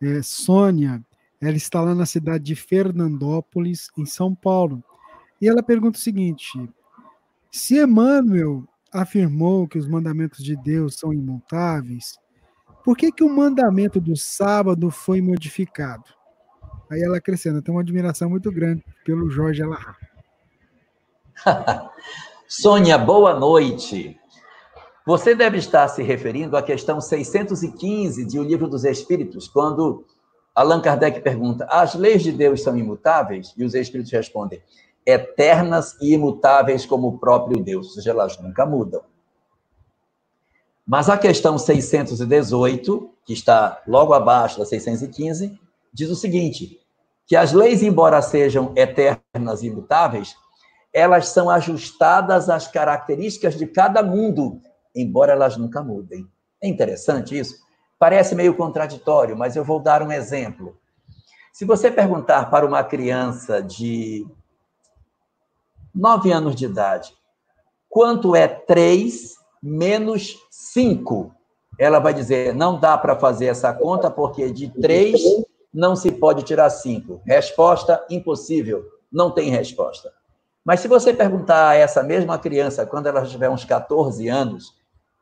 é, Sônia. Ela está lá na cidade de Fernandópolis, em São Paulo. E ela pergunta o seguinte: se Emmanuel afirmou que os mandamentos de Deus são imutáveis, por que, que o mandamento do sábado foi modificado? Aí ela acrescenta, tem uma admiração muito grande pelo Jorge Alahá. Sônia, boa noite. Você deve estar se referindo à questão 615 de O Livro dos Espíritos, quando Allan Kardec pergunta: as leis de Deus são imutáveis? E os Espíritos respondem: eternas e imutáveis como o próprio Deus, ou seja, elas nunca mudam. Mas a questão 618, que está logo abaixo da 615, diz o seguinte: que as leis, embora sejam eternas e imutáveis, elas são ajustadas às características de cada mundo, embora elas nunca mudem. É interessante isso? Parece meio contraditório, mas eu vou dar um exemplo. Se você perguntar para uma criança de 9 anos de idade, quanto é 3 menos 5? Ela vai dizer, não dá para fazer essa conta, porque de 3 não se pode tirar 5. Resposta, impossível. Não tem resposta. Mas se você perguntar a essa mesma criança, quando ela tiver uns 14 anos,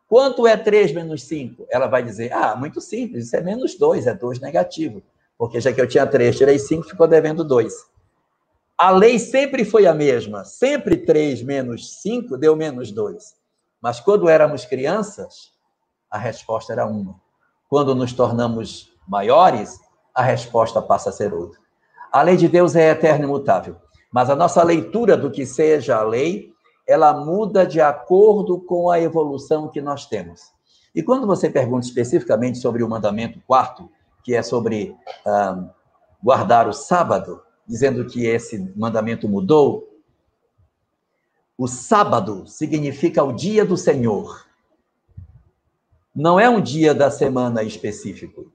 quanto é 3 menos 5? Ela vai dizer, ah, muito simples, isso é menos 2, é 2 negativo. Porque já que eu tinha 3, tirei 5, ficou devendo 2. A lei sempre foi a mesma. Sempre 3 menos 5 deu menos 2. Mas quando éramos crianças, a resposta era uma. Quando nos tornamos maiores, a resposta passa a ser outra. A lei de Deus é eterna e imutável. Mas a nossa leitura do que seja a lei, ela muda de acordo com a evolução que nós temos. E quando você pergunta especificamente sobre o mandamento quarto, que é sobre ah, guardar o sábado, dizendo que esse mandamento mudou. O sábado significa o dia do Senhor. Não é um dia da semana específico.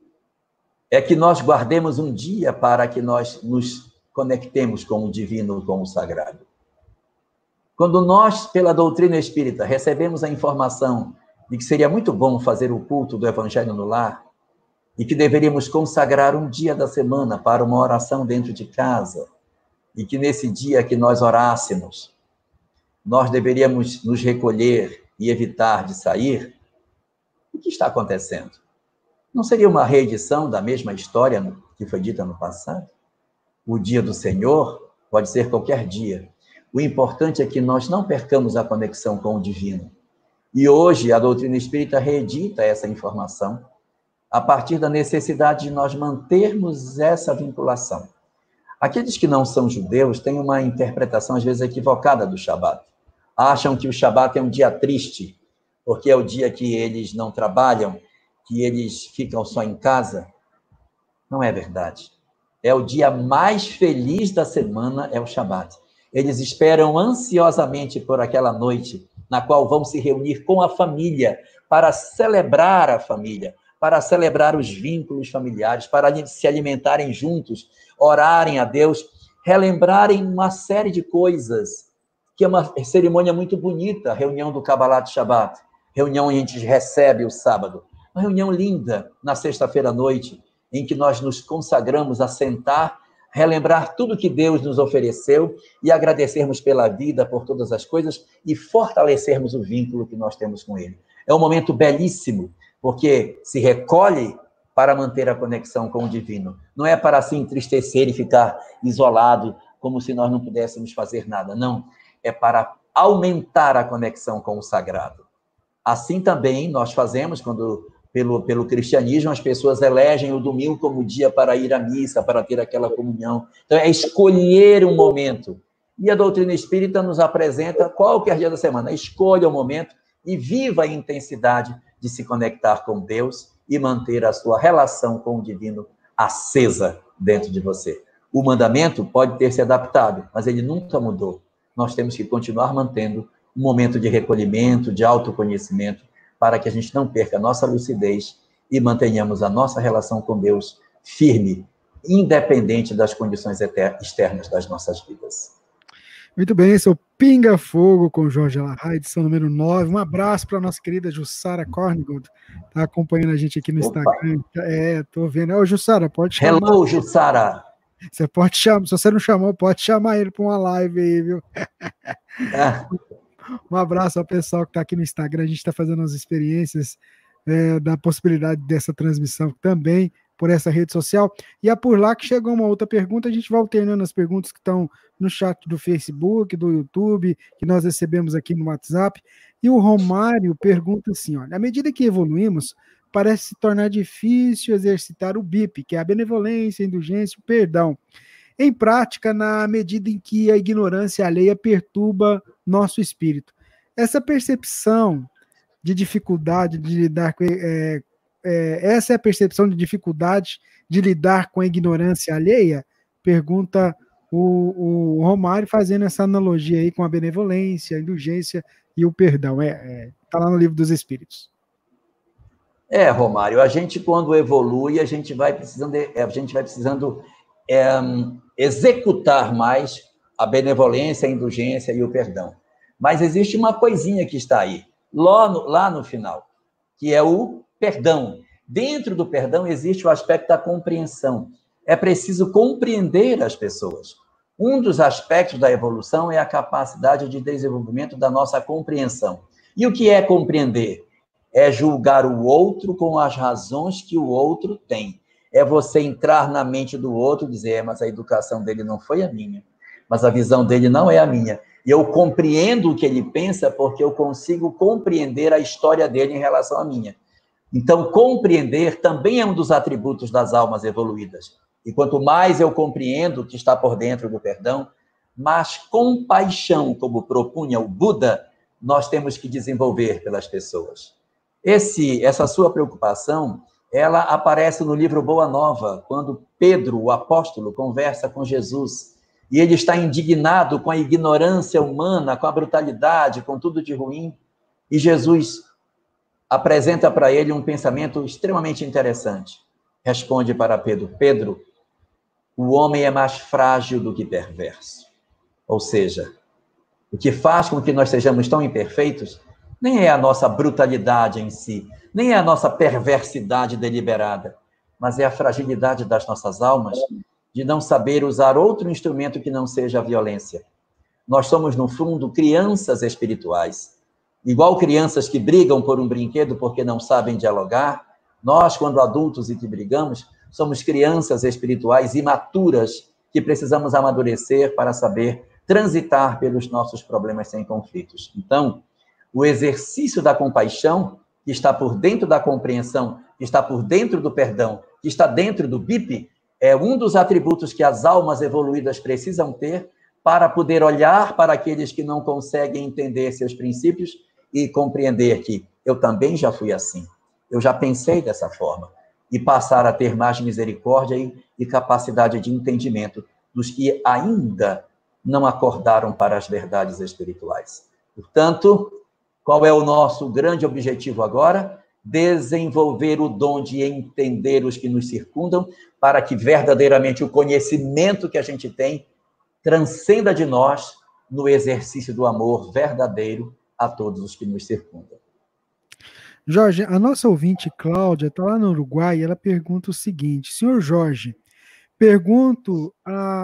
É que nós guardemos um dia para que nós nos conectemos com o divino, com o sagrado. Quando nós, pela doutrina espírita, recebemos a informação de que seria muito bom fazer o culto do evangelho no lar, e que deveríamos consagrar um dia da semana para uma oração dentro de casa, e que nesse dia que nós orássemos, nós deveríamos nos recolher e evitar de sair, o que está acontecendo? Não seria uma reedição da mesma história que foi dita no passado? O dia do Senhor pode ser qualquer dia. O importante é que nós não percamos a conexão com o divino. E hoje a doutrina espírita reedita essa informação a partir da necessidade de nós mantermos essa vinculação. Aqueles que não são judeus têm uma interpretação, às vezes, equivocada do Shabat. Acham que o Shabat é um dia triste, porque é o dia que eles não trabalham, que eles ficam só em casa. Não é verdade. É o dia mais feliz da semana, é o Shabat. Eles esperam ansiosamente por aquela noite na qual vão se reunir com a família para celebrar a família, para celebrar os vínculos familiares, para se alimentarem juntos, orarem a Deus, relembrarem uma série de coisas, que é uma cerimônia muito bonita, a reunião do Kabbalat Shabbat, reunião em que a gente recebe o sábado, uma reunião linda na sexta-feira à noite, em que nós nos consagramos a sentar, relembrar tudo que Deus nos ofereceu e agradecermos pela vida, por todas as coisas e fortalecermos o vínculo que nós temos com Ele. É um momento belíssimo porque se recolhe para manter a conexão com o divino. Não é para se entristecer e ficar isolado, como se nós não pudéssemos fazer nada. Não. É para aumentar a conexão com o sagrado. Assim também nós fazemos quando, pelo, pelo cristianismo, as pessoas elegem o domingo como dia para ir à missa, para ter aquela comunhão. Então, é escolher um momento. E a doutrina espírita nos apresenta qualquer dia da semana. Escolha o momento e viva a intensidade de se conectar com Deus e manter a sua relação com o divino acesa dentro de você. O mandamento pode ter se adaptado, mas ele nunca mudou. Nós temos que continuar mantendo um momento de recolhimento, de autoconhecimento, para que a gente não perca a nossa lucidez e mantenhamos a nossa relação com Deus firme, independente das condições externas das nossas vidas. Muito bem, esse é o Pinga Fogo com Jorge Larra, edição número 9. Um abraço para a nossa querida Jussara Cornigold, tá acompanhando a gente aqui no Opa. Instagram. É, tô vendo. Ô, Jussara, pode chamar. Hello, Jussara. Você pode chamar, se você não chamou, pode chamar ele para uma live aí, viu? É. Um abraço ao pessoal que está aqui no Instagram. A gente está fazendo as experiências é, da possibilidade dessa transmissão também por essa rede social. E é por lá que chegou uma outra pergunta. A gente vai alternando as perguntas que estão no chat do Facebook, do YouTube, que nós recebemos aqui no WhatsApp. E o Romário pergunta assim: olha, à medida que evoluímos, parece se tornar difícil exercitar o BIP, que é a benevolência, a indulgência, o perdão. Em prática, na medida em que a ignorância alheia perturba nosso espírito. Essa percepção de dificuldade de lidar com. É, é, essa é a percepção de dificuldade de lidar com a ignorância alheia? Pergunta o, o Romário, fazendo essa analogia aí com a benevolência, a indulgência e o perdão. Está é, é, tá lá no livro dos Espíritos. É, Romário, a gente quando evolui, a gente vai precisando, a gente vai precisando é, executar mais a benevolência, a indulgência e o perdão. Mas existe uma coisinha que está aí, lá no, lá no final, que é o perdão. Dentro do perdão existe o aspecto da compreensão. É preciso compreender as pessoas. Um dos aspectos da evolução é a capacidade de desenvolvimento da nossa compreensão. E o que é compreender? É julgar o outro com as razões que o outro tem. É você entrar na mente do outro e dizer, é, mas a educação dele não foi a minha, mas a visão dele não é a minha. E eu compreendo o que ele pensa porque eu consigo compreender a história dele em relação à minha. Então, compreender também é um dos atributos das almas evoluídas. E quanto mais eu compreendo o que está por dentro do perdão, mais compaixão, como propunha o Buda, nós temos que desenvolver pelas pessoas. Esse, essa sua preocupação, ela aparece no livro Boa Nova, quando Pedro, o apóstolo, conversa com Jesus. E ele está indignado com a ignorância humana, com a brutalidade, com tudo de ruim. E Jesus apresenta para ele um pensamento extremamente interessante. Responde para Pedro: Pedro, o homem é mais frágil do que perverso. Ou seja, o que faz com que nós sejamos tão imperfeitos nem é a nossa brutalidade em si, nem é a nossa perversidade deliberada, mas é a fragilidade das nossas almas de não saber usar outro instrumento que não seja a violência. Nós somos, no fundo, crianças espirituais Igual crianças que brigam por um brinquedo porque não sabem dialogar, nós, quando adultos e que brigamos, somos crianças espirituais imaturas que precisamos amadurecer para saber transitar pelos nossos problemas sem conflitos. Então, o exercício da compaixão, que está por dentro da compreensão, que está por dentro do perdão, que está dentro do BIP, é um dos atributos que as almas evoluídas precisam ter para poder olhar para aqueles que não conseguem entender seus princípios e compreender que eu também já fui assim, eu já pensei dessa forma, e passar a ter mais misericórdia e, e capacidade de entendimento dos que ainda não acordaram para as verdades espirituais. Portanto, qual é o nosso grande objetivo agora? Desenvolver o dom de entender os que nos circundam, para que verdadeiramente o conhecimento que a gente tem transcenda de nós no exercício do amor verdadeiro a todos os que nos circundam. Jorge, a nossa ouvinte Cláudia está lá no Uruguai e ela pergunta o seguinte: Senhor Jorge, pergunto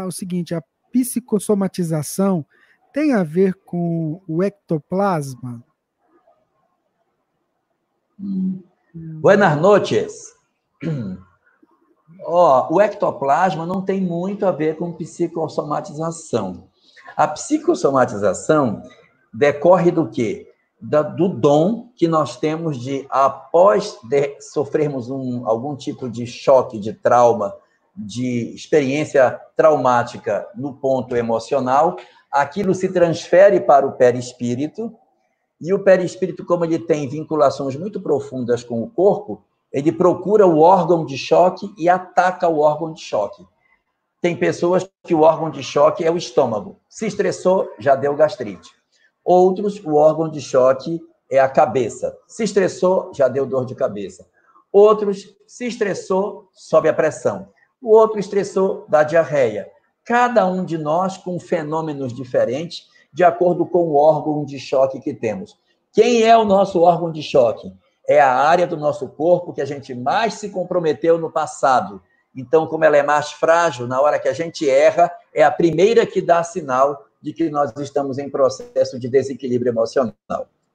o seguinte: a psicossomatização tem a ver com o ectoplasma? Buenas noches. Oh, o ectoplasma não tem muito a ver com psicossomatização. A psicossomatização decorre do quê? Da, do dom que nós temos de, após de, sofrermos um, algum tipo de choque, de trauma, de experiência traumática no ponto emocional, aquilo se transfere para o perispírito, e o perispírito, como ele tem vinculações muito profundas com o corpo, ele procura o órgão de choque e ataca o órgão de choque. Tem pessoas que o órgão de choque é o estômago. Se estressou, já deu gastrite. Outros, o órgão de choque é a cabeça. Se estressou, já deu dor de cabeça. Outros, se estressou, sobe a pressão. O outro estressou, dá diarreia. cada um de nós com fenômenos diferentes, de acordo com o órgão de choque que temos. Quem é o nosso órgão de choque? É a área do nosso corpo que a gente mais se comprometeu no passado. Então, como ela é mais frágil, na hora que a gente erra, é a primeira que dá sinal de que nós estamos em processo de desequilíbrio emocional.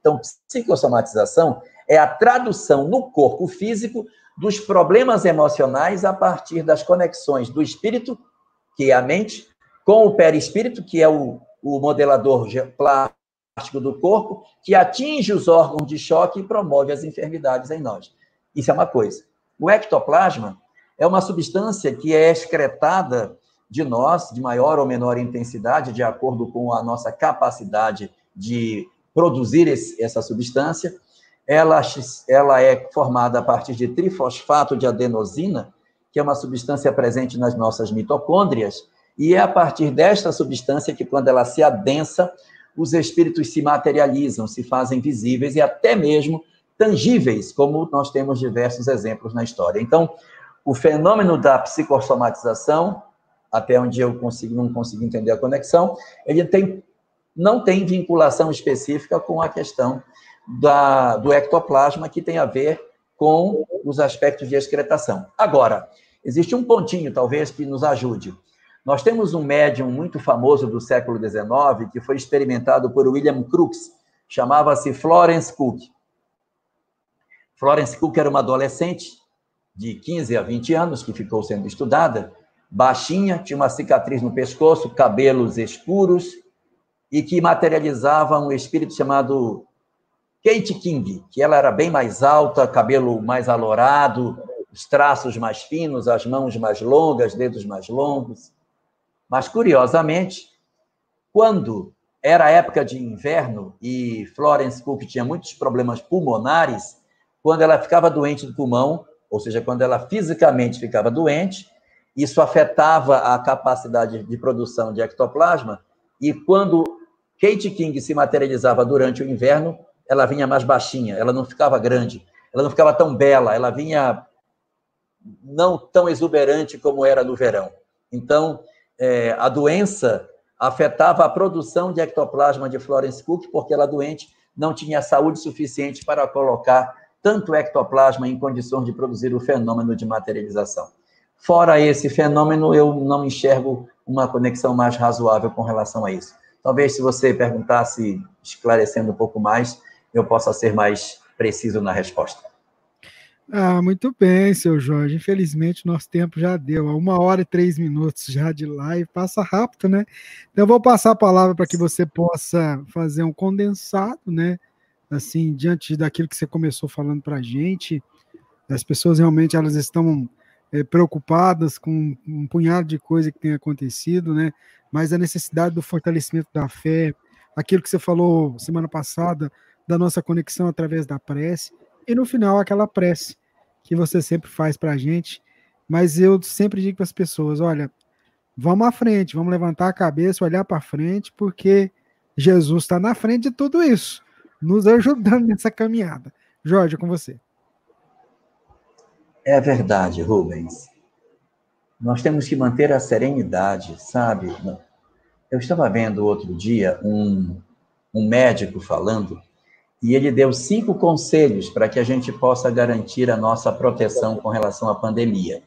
Então, psicossomatização é a tradução no corpo físico dos problemas emocionais a partir das conexões do espírito, que é a mente, com o perispírito, que é o, o modelador plástico do corpo, que atinge os órgãos de choque e promove as enfermidades em nós. Isso é uma coisa. O ectoplasma é uma substância que é excretada de nós, de maior ou menor intensidade, de acordo com a nossa capacidade de produzir esse, essa substância. Ela, ela é formada a partir de trifosfato de adenosina, que é uma substância presente nas nossas mitocôndrias, e é a partir desta substância que, quando ela se adensa, os espíritos se materializam, se fazem visíveis e até mesmo tangíveis, como nós temos diversos exemplos na história. Então, o fenômeno da psicossomatização até onde eu consigo, não consigo entender a conexão, ele tem, não tem vinculação específica com a questão da, do ectoplasma, que tem a ver com os aspectos de excretação. Agora, existe um pontinho, talvez, que nos ajude. Nós temos um médium muito famoso do século XIX, que foi experimentado por William Crookes, chamava-se Florence Cook. Florence Cook era uma adolescente de 15 a 20 anos que ficou sendo estudada, baixinha, tinha uma cicatriz no pescoço, cabelos escuros, e que materializava um espírito chamado Kate King, que ela era bem mais alta, cabelo mais alourado, os traços mais finos, as mãos mais longas, dedos mais longos. Mas, curiosamente, quando era época de inverno e Florence Cook tinha muitos problemas pulmonares, quando ela ficava doente do pulmão, ou seja, quando ela fisicamente ficava doente, isso afetava a capacidade de produção de ectoplasma, e quando Kate King se materializava durante o inverno, ela vinha mais baixinha, ela não ficava grande, ela não ficava tão bela, ela vinha não tão exuberante como era no verão. Então, é, a doença afetava a produção de ectoplasma de Florence Cook, porque ela doente não tinha saúde suficiente para colocar tanto ectoplasma em condições de produzir o fenômeno de materialização. Fora esse fenômeno, eu não enxergo uma conexão mais razoável com relação a isso. Talvez se você perguntasse, esclarecendo um pouco mais, eu possa ser mais preciso na resposta. Ah, muito bem, seu Jorge. Infelizmente, nosso tempo já deu. Uma hora e três minutos já de live. Passa rápido, né? Então, eu vou passar a palavra para que você possa fazer um condensado, né? Assim, diante daquilo que você começou falando para a gente. As pessoas realmente elas estão é, preocupadas com um punhado de coisa que tem acontecido, né? Mas a necessidade do fortalecimento da fé, aquilo que você falou semana passada, da nossa conexão através da prece, e no final aquela prece que você sempre faz para a gente. Mas eu sempre digo para as pessoas: olha, vamos à frente, vamos levantar a cabeça, olhar para frente, porque Jesus está na frente de tudo isso, nos ajudando nessa caminhada. Jorge, é com você. É verdade, Rubens. Nós temos que manter a serenidade, sabe? Eu estava vendo outro dia um, um médico falando e ele deu cinco conselhos para que a gente possa garantir a nossa proteção com relação à pandemia.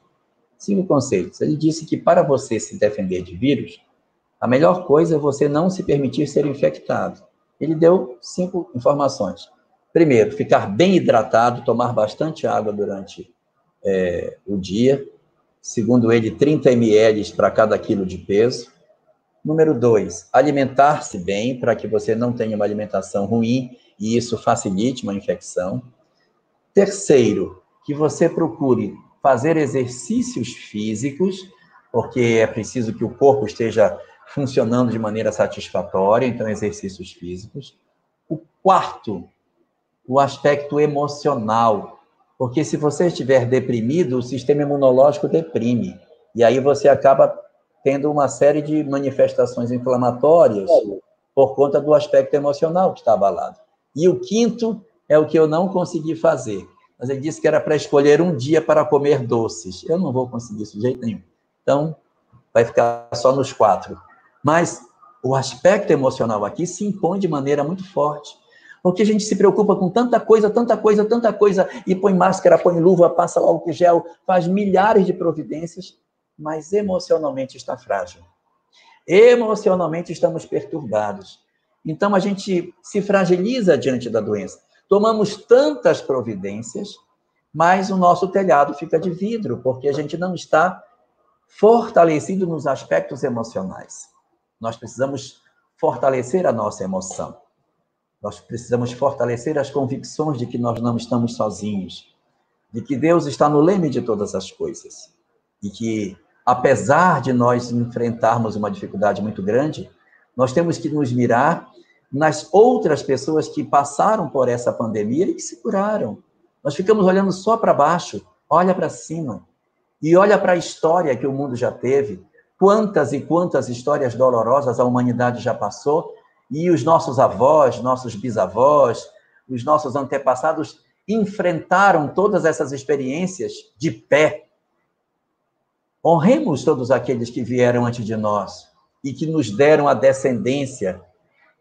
Cinco conselhos. Ele disse que para você se defender de vírus, a melhor coisa é você não se permitir ser infectado. Ele deu cinco informações. Primeiro, ficar bem hidratado, tomar bastante água durante é, o dia. Segundo ele, 30 ml para cada quilo de peso. Número dois, alimentar-se bem para que você não tenha uma alimentação ruim e isso facilite uma infecção. Terceiro, que você procure fazer exercícios físicos, porque é preciso que o corpo esteja funcionando de maneira satisfatória, então exercícios físicos. O quarto, o aspecto emocional, porque se você estiver deprimido, o sistema imunológico deprime. E aí você acaba tendo uma série de manifestações inflamatórias por conta do aspecto emocional que está abalado. E o quinto é o que eu não consegui fazer. Mas ele disse que era para escolher um dia para comer doces. Eu não vou conseguir isso de jeito nenhum. Então, vai ficar só nos quatro. Mas o aspecto emocional aqui se impõe de maneira muito forte. Porque a gente se preocupa com tanta coisa, tanta coisa, tanta coisa, e põe máscara, põe luva, passa álcool gel, faz milhares de providências, mas emocionalmente está frágil. Emocionalmente estamos perturbados. Então a gente se fragiliza diante da doença. Tomamos tantas providências, mas o nosso telhado fica de vidro, porque a gente não está fortalecido nos aspectos emocionais. Nós precisamos fortalecer a nossa emoção. Nós precisamos fortalecer as convicções de que nós não estamos sozinhos, de que Deus está no leme de todas as coisas e que, apesar de nós enfrentarmos uma dificuldade muito grande, nós temos que nos mirar nas outras pessoas que passaram por essa pandemia e que se curaram. Nós ficamos olhando só para baixo, olha para cima e olha para a história que o mundo já teve. Quantas e quantas histórias dolorosas a humanidade já passou e os nossos avós, nossos bisavós, os nossos antepassados enfrentaram todas essas experiências de pé. Honremos todos aqueles que vieram antes de nós e que nos deram a descendência,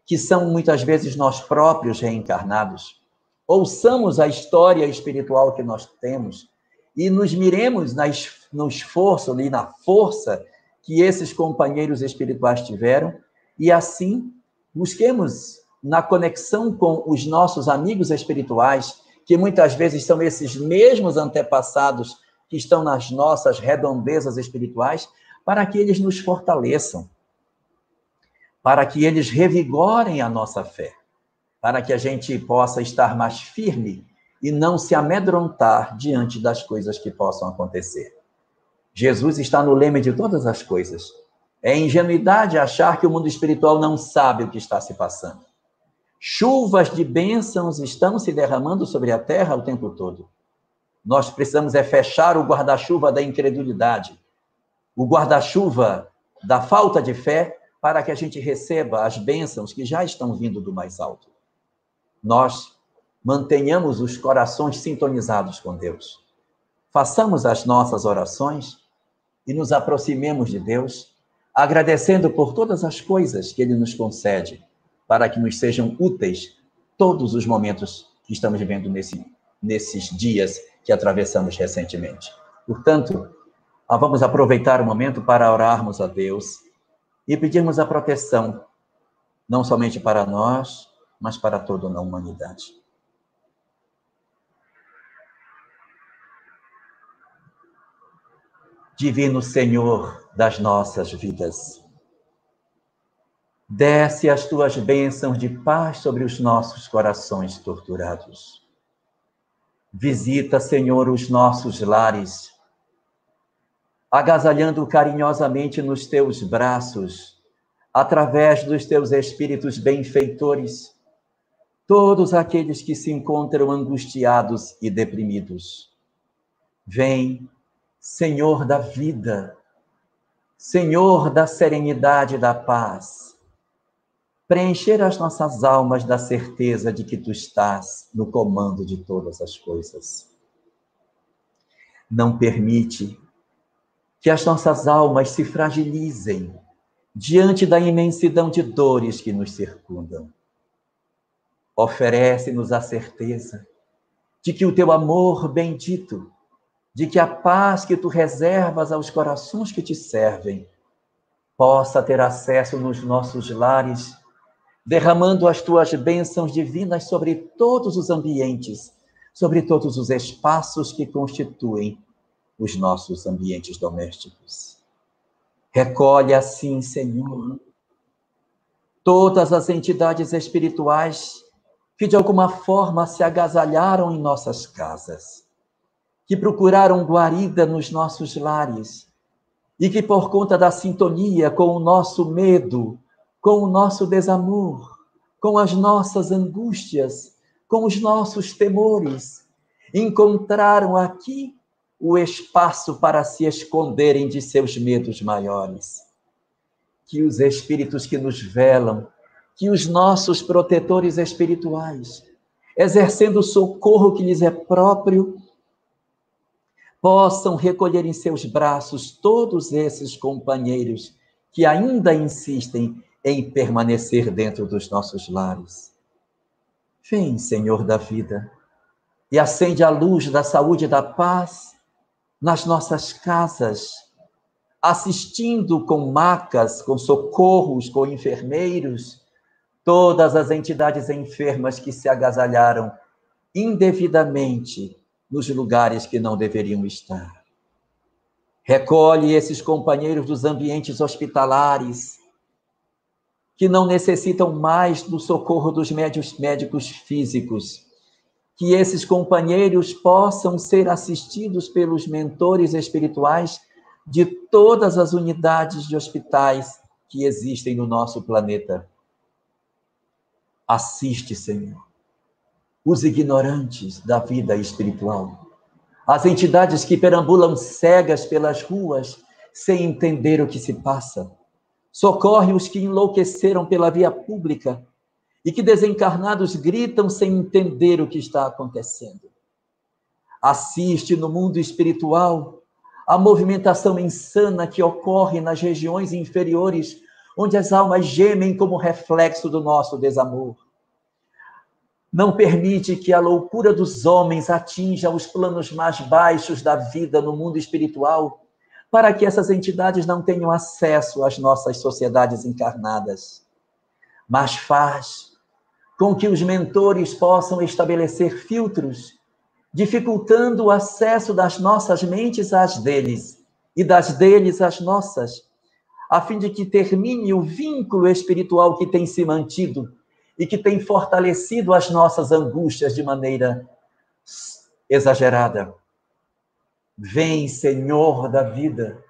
que são muitas vezes nós próprios reencarnados. Ouçamos a história espiritual que nós temos e nos miremos no esforço e na força que esses companheiros espirituais tiveram e assim Busquemos na conexão com os nossos amigos espirituais, que muitas vezes são esses mesmos antepassados que estão nas nossas redondezas espirituais, para que eles nos fortaleçam, para que eles revigorem a nossa fé, para que a gente possa estar mais firme e não se amedrontar diante das coisas que possam acontecer. Jesus está no leme de todas as coisas. É ingenuidade achar que o mundo espiritual não sabe o que está se passando. Chuvas de bênçãos estão se derramando sobre a terra o tempo todo. Nós precisamos é fechar o guarda-chuva da incredulidade, o guarda-chuva da falta de fé, para que a gente receba as bênçãos que já estão vindo do mais alto. Nós mantenhamos os corações sintonizados com Deus. Façamos as nossas orações e nos aproximemos de Deus agradecendo por todas as coisas que Ele nos concede, para que nos sejam úteis todos os momentos que estamos vivendo nesse, nesses dias que atravessamos recentemente. Portanto, vamos aproveitar o momento para orarmos a Deus e pedirmos a proteção, não somente para nós, mas para toda a humanidade. Divino Senhor das nossas vidas. Desce as tuas bênçãos de paz sobre os nossos corações torturados. Visita, Senhor, os nossos lares, agasalhando carinhosamente nos teus braços, através dos teus espíritos benfeitores, todos aqueles que se encontram angustiados e deprimidos. Vem Senhor da vida, Senhor da serenidade e da paz, preencher as nossas almas da certeza de que tu estás no comando de todas as coisas. Não permite que as nossas almas se fragilizem diante da imensidão de dores que nos circundam. Oferece-nos a certeza de que o teu amor bendito de que a paz que tu reservas aos corações que te servem possa ter acesso nos nossos lares, derramando as tuas bênçãos divinas sobre todos os ambientes, sobre todos os espaços que constituem os nossos ambientes domésticos. Recolhe assim, Senhor, todas as entidades espirituais que de alguma forma se agasalharam em nossas casas que procuraram guarida nos nossos lares e que, por conta da sintonia com o nosso medo, com o nosso desamor, com as nossas angústias, com os nossos temores, encontraram aqui o espaço para se esconderem de seus medos maiores. Que os espíritos que nos velam, que os nossos protetores espirituais, exercendo o socorro que lhes é próprio, possam recolher em seus braços todos esses companheiros que ainda insistem em permanecer dentro dos nossos lares. Vem, Senhor da vida, e acende a luz da saúde e da paz nas nossas casas, assistindo com macas, com socorros, com enfermeiros, todas as entidades enfermas que se agasalharam indevidamente nos lugares que não deveriam estar. Recolhe esses companheiros dos ambientes hospitalares que não necessitam mais do socorro dos médicos, físicos. Que esses companheiros possam ser assistidos pelos mentores espirituais de todas as unidades de hospitais que existem no nosso planeta. Assiste, Senhor, os ignorantes da vida espiritual, as entidades que perambulam cegas pelas ruas sem entender o que se passa. Socorre os que enlouqueceram pela via pública e que desencarnados gritam sem entender o que está acontecendo. Assiste no mundo espiritual a movimentação insana que ocorre nas regiões inferiores onde as almas gemem como reflexo do nosso desamor. Não permite que a loucura dos homens atinja os planos mais baixos da vida no mundo espiritual, para que essas entidades não tenham acesso às nossas sociedades encarnadas. Mas faz com que os mentores possam estabelecer filtros, dificultando o acesso das nossas mentes às deles e das deles às nossas, a fim de que termine o vínculo espiritual que tem se mantido e que tem fortalecido as nossas angústias de maneira exagerada. Vem, Senhor da vida,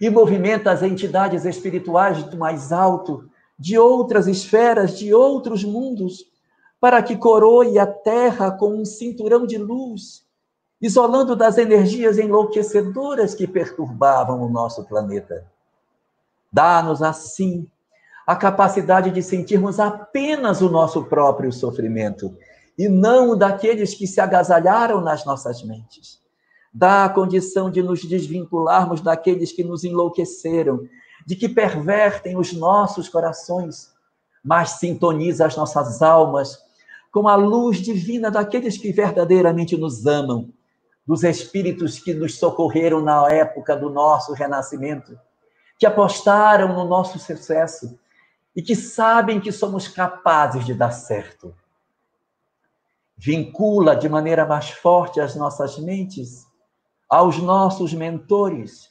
e movimenta as entidades espirituais do mais alto, de outras esferas, de outros mundos, para que coroe a terra com um cinturão de luz, isolando das energias enlouquecedoras que perturbavam o nosso planeta. Dá-nos assim a capacidade de sentirmos apenas o nosso próprio sofrimento e não o daqueles que se agasalharam nas nossas mentes. Dá a condição de nos desvincularmos daqueles que nos enlouqueceram, de que pervertem os nossos corações, mas sintoniza as nossas almas com a luz divina daqueles que verdadeiramente nos amam, dos espíritos que nos socorreram na época do nosso renascimento que apostaram no nosso sucesso e que sabem que somos capazes de dar certo. Vincula de maneira mais forte as nossas mentes aos nossos mentores,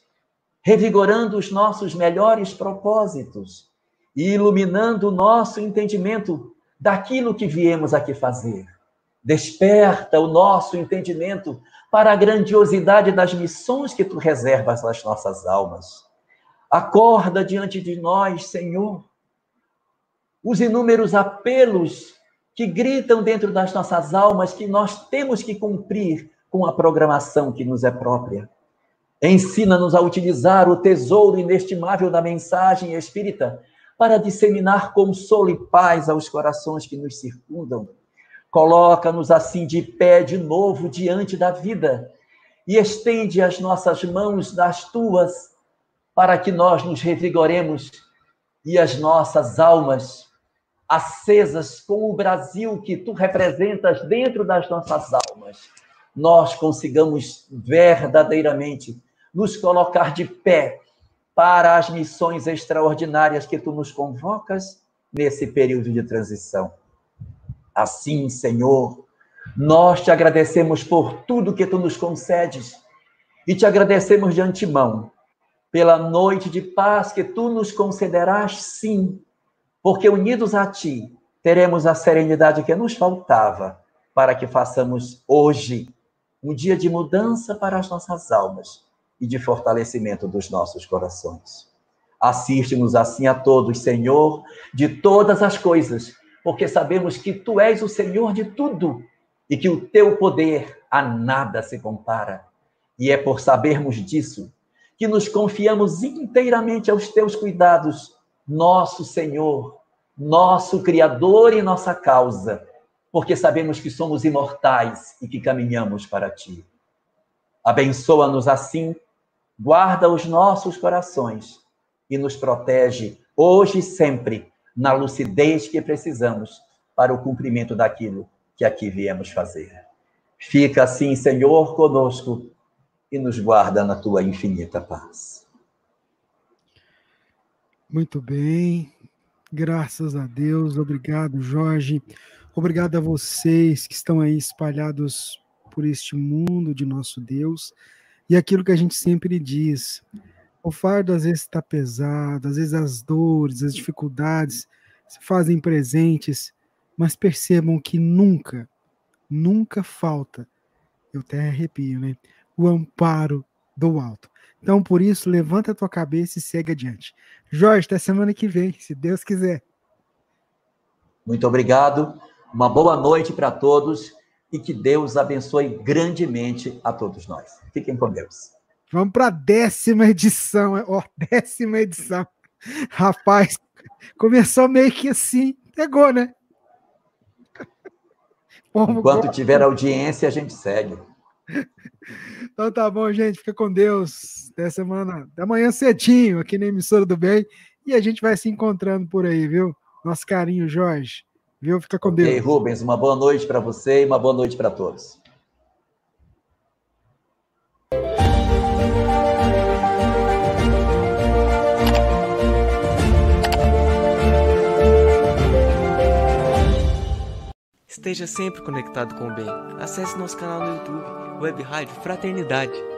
revigorando os nossos melhores propósitos e iluminando o nosso entendimento daquilo que viemos aqui fazer. Desperta o nosso entendimento para a grandiosidade das missões que tu reservas às nossas almas Acorda diante de nós, Senhor, os inúmeros apelos que gritam dentro das nossas almas que nós temos que cumprir com a programação que nos é própria. Ensina-nos a utilizar o tesouro inestimável da mensagem espírita para disseminar consolo e paz aos corações que nos circundam. Coloca-nos assim de pé de novo diante da vida e estende as nossas mãos das tuas para que nós nos revigoremos e as nossas almas acesas com o Brasil que tu representas dentro das nossas almas, nós consigamos verdadeiramente nos colocar de pé para as missões extraordinárias que tu nos convocas nesse período de transição. Assim, Senhor, nós te agradecemos por tudo que tu nos concedes e te agradecemos de antemão pela noite de paz que tu nos concederás, sim, porque unidos a ti teremos a serenidade que nos faltava para que façamos hoje um dia de mudança para as nossas almas e de fortalecimento dos nossos corações. Assiste-nos assim a todos, Senhor, de todas as coisas, porque sabemos que tu és o Senhor de tudo e que o teu poder a nada se compara. E é por sabermos disso que nos confiamos inteiramente aos teus cuidados, nosso Senhor, nosso Criador e nossa causa, porque sabemos que somos imortais e que caminhamos para ti. Abençoa-nos assim, guarda os nossos corações e nos protege hoje e sempre na lucidez que precisamos para o cumprimento daquilo que aqui viemos fazer. Fica assim, Senhor, conosco e nos guarda na tua infinita paz. Muito bem. Graças a Deus. Obrigado, Jorge. Obrigado a vocês que estão aí espalhados por este mundo de nosso Deus. E aquilo que a gente sempre diz, o fardo às vezes está pesado, às vezes as dores, as dificuldades se fazem presentes, mas percebam que nunca, nunca falta, eu até arrepio, né? O amparo do alto. Então, por isso, levanta a tua cabeça e segue adiante. Jorge, até semana que vem, se Deus quiser. Muito obrigado. Uma boa noite para todos e que Deus abençoe grandemente a todos nós. Fiquem com Deus. Vamos para a décima edição, ó, décima edição. Rapaz, começou meio que assim, pegou, né? Enquanto tiver audiência, a gente segue. Então tá bom, gente. Fica com Deus. Até semana, da manhã cedinho, aqui na emissora do bem. E a gente vai se encontrando por aí, viu? Nosso carinho, Jorge. Viu? Fica com okay, Deus. Rubens, uma boa noite para você e uma boa noite para todos. Esteja sempre conectado com o bem. Acesse nosso canal no YouTube, Web Rádio Fraternidade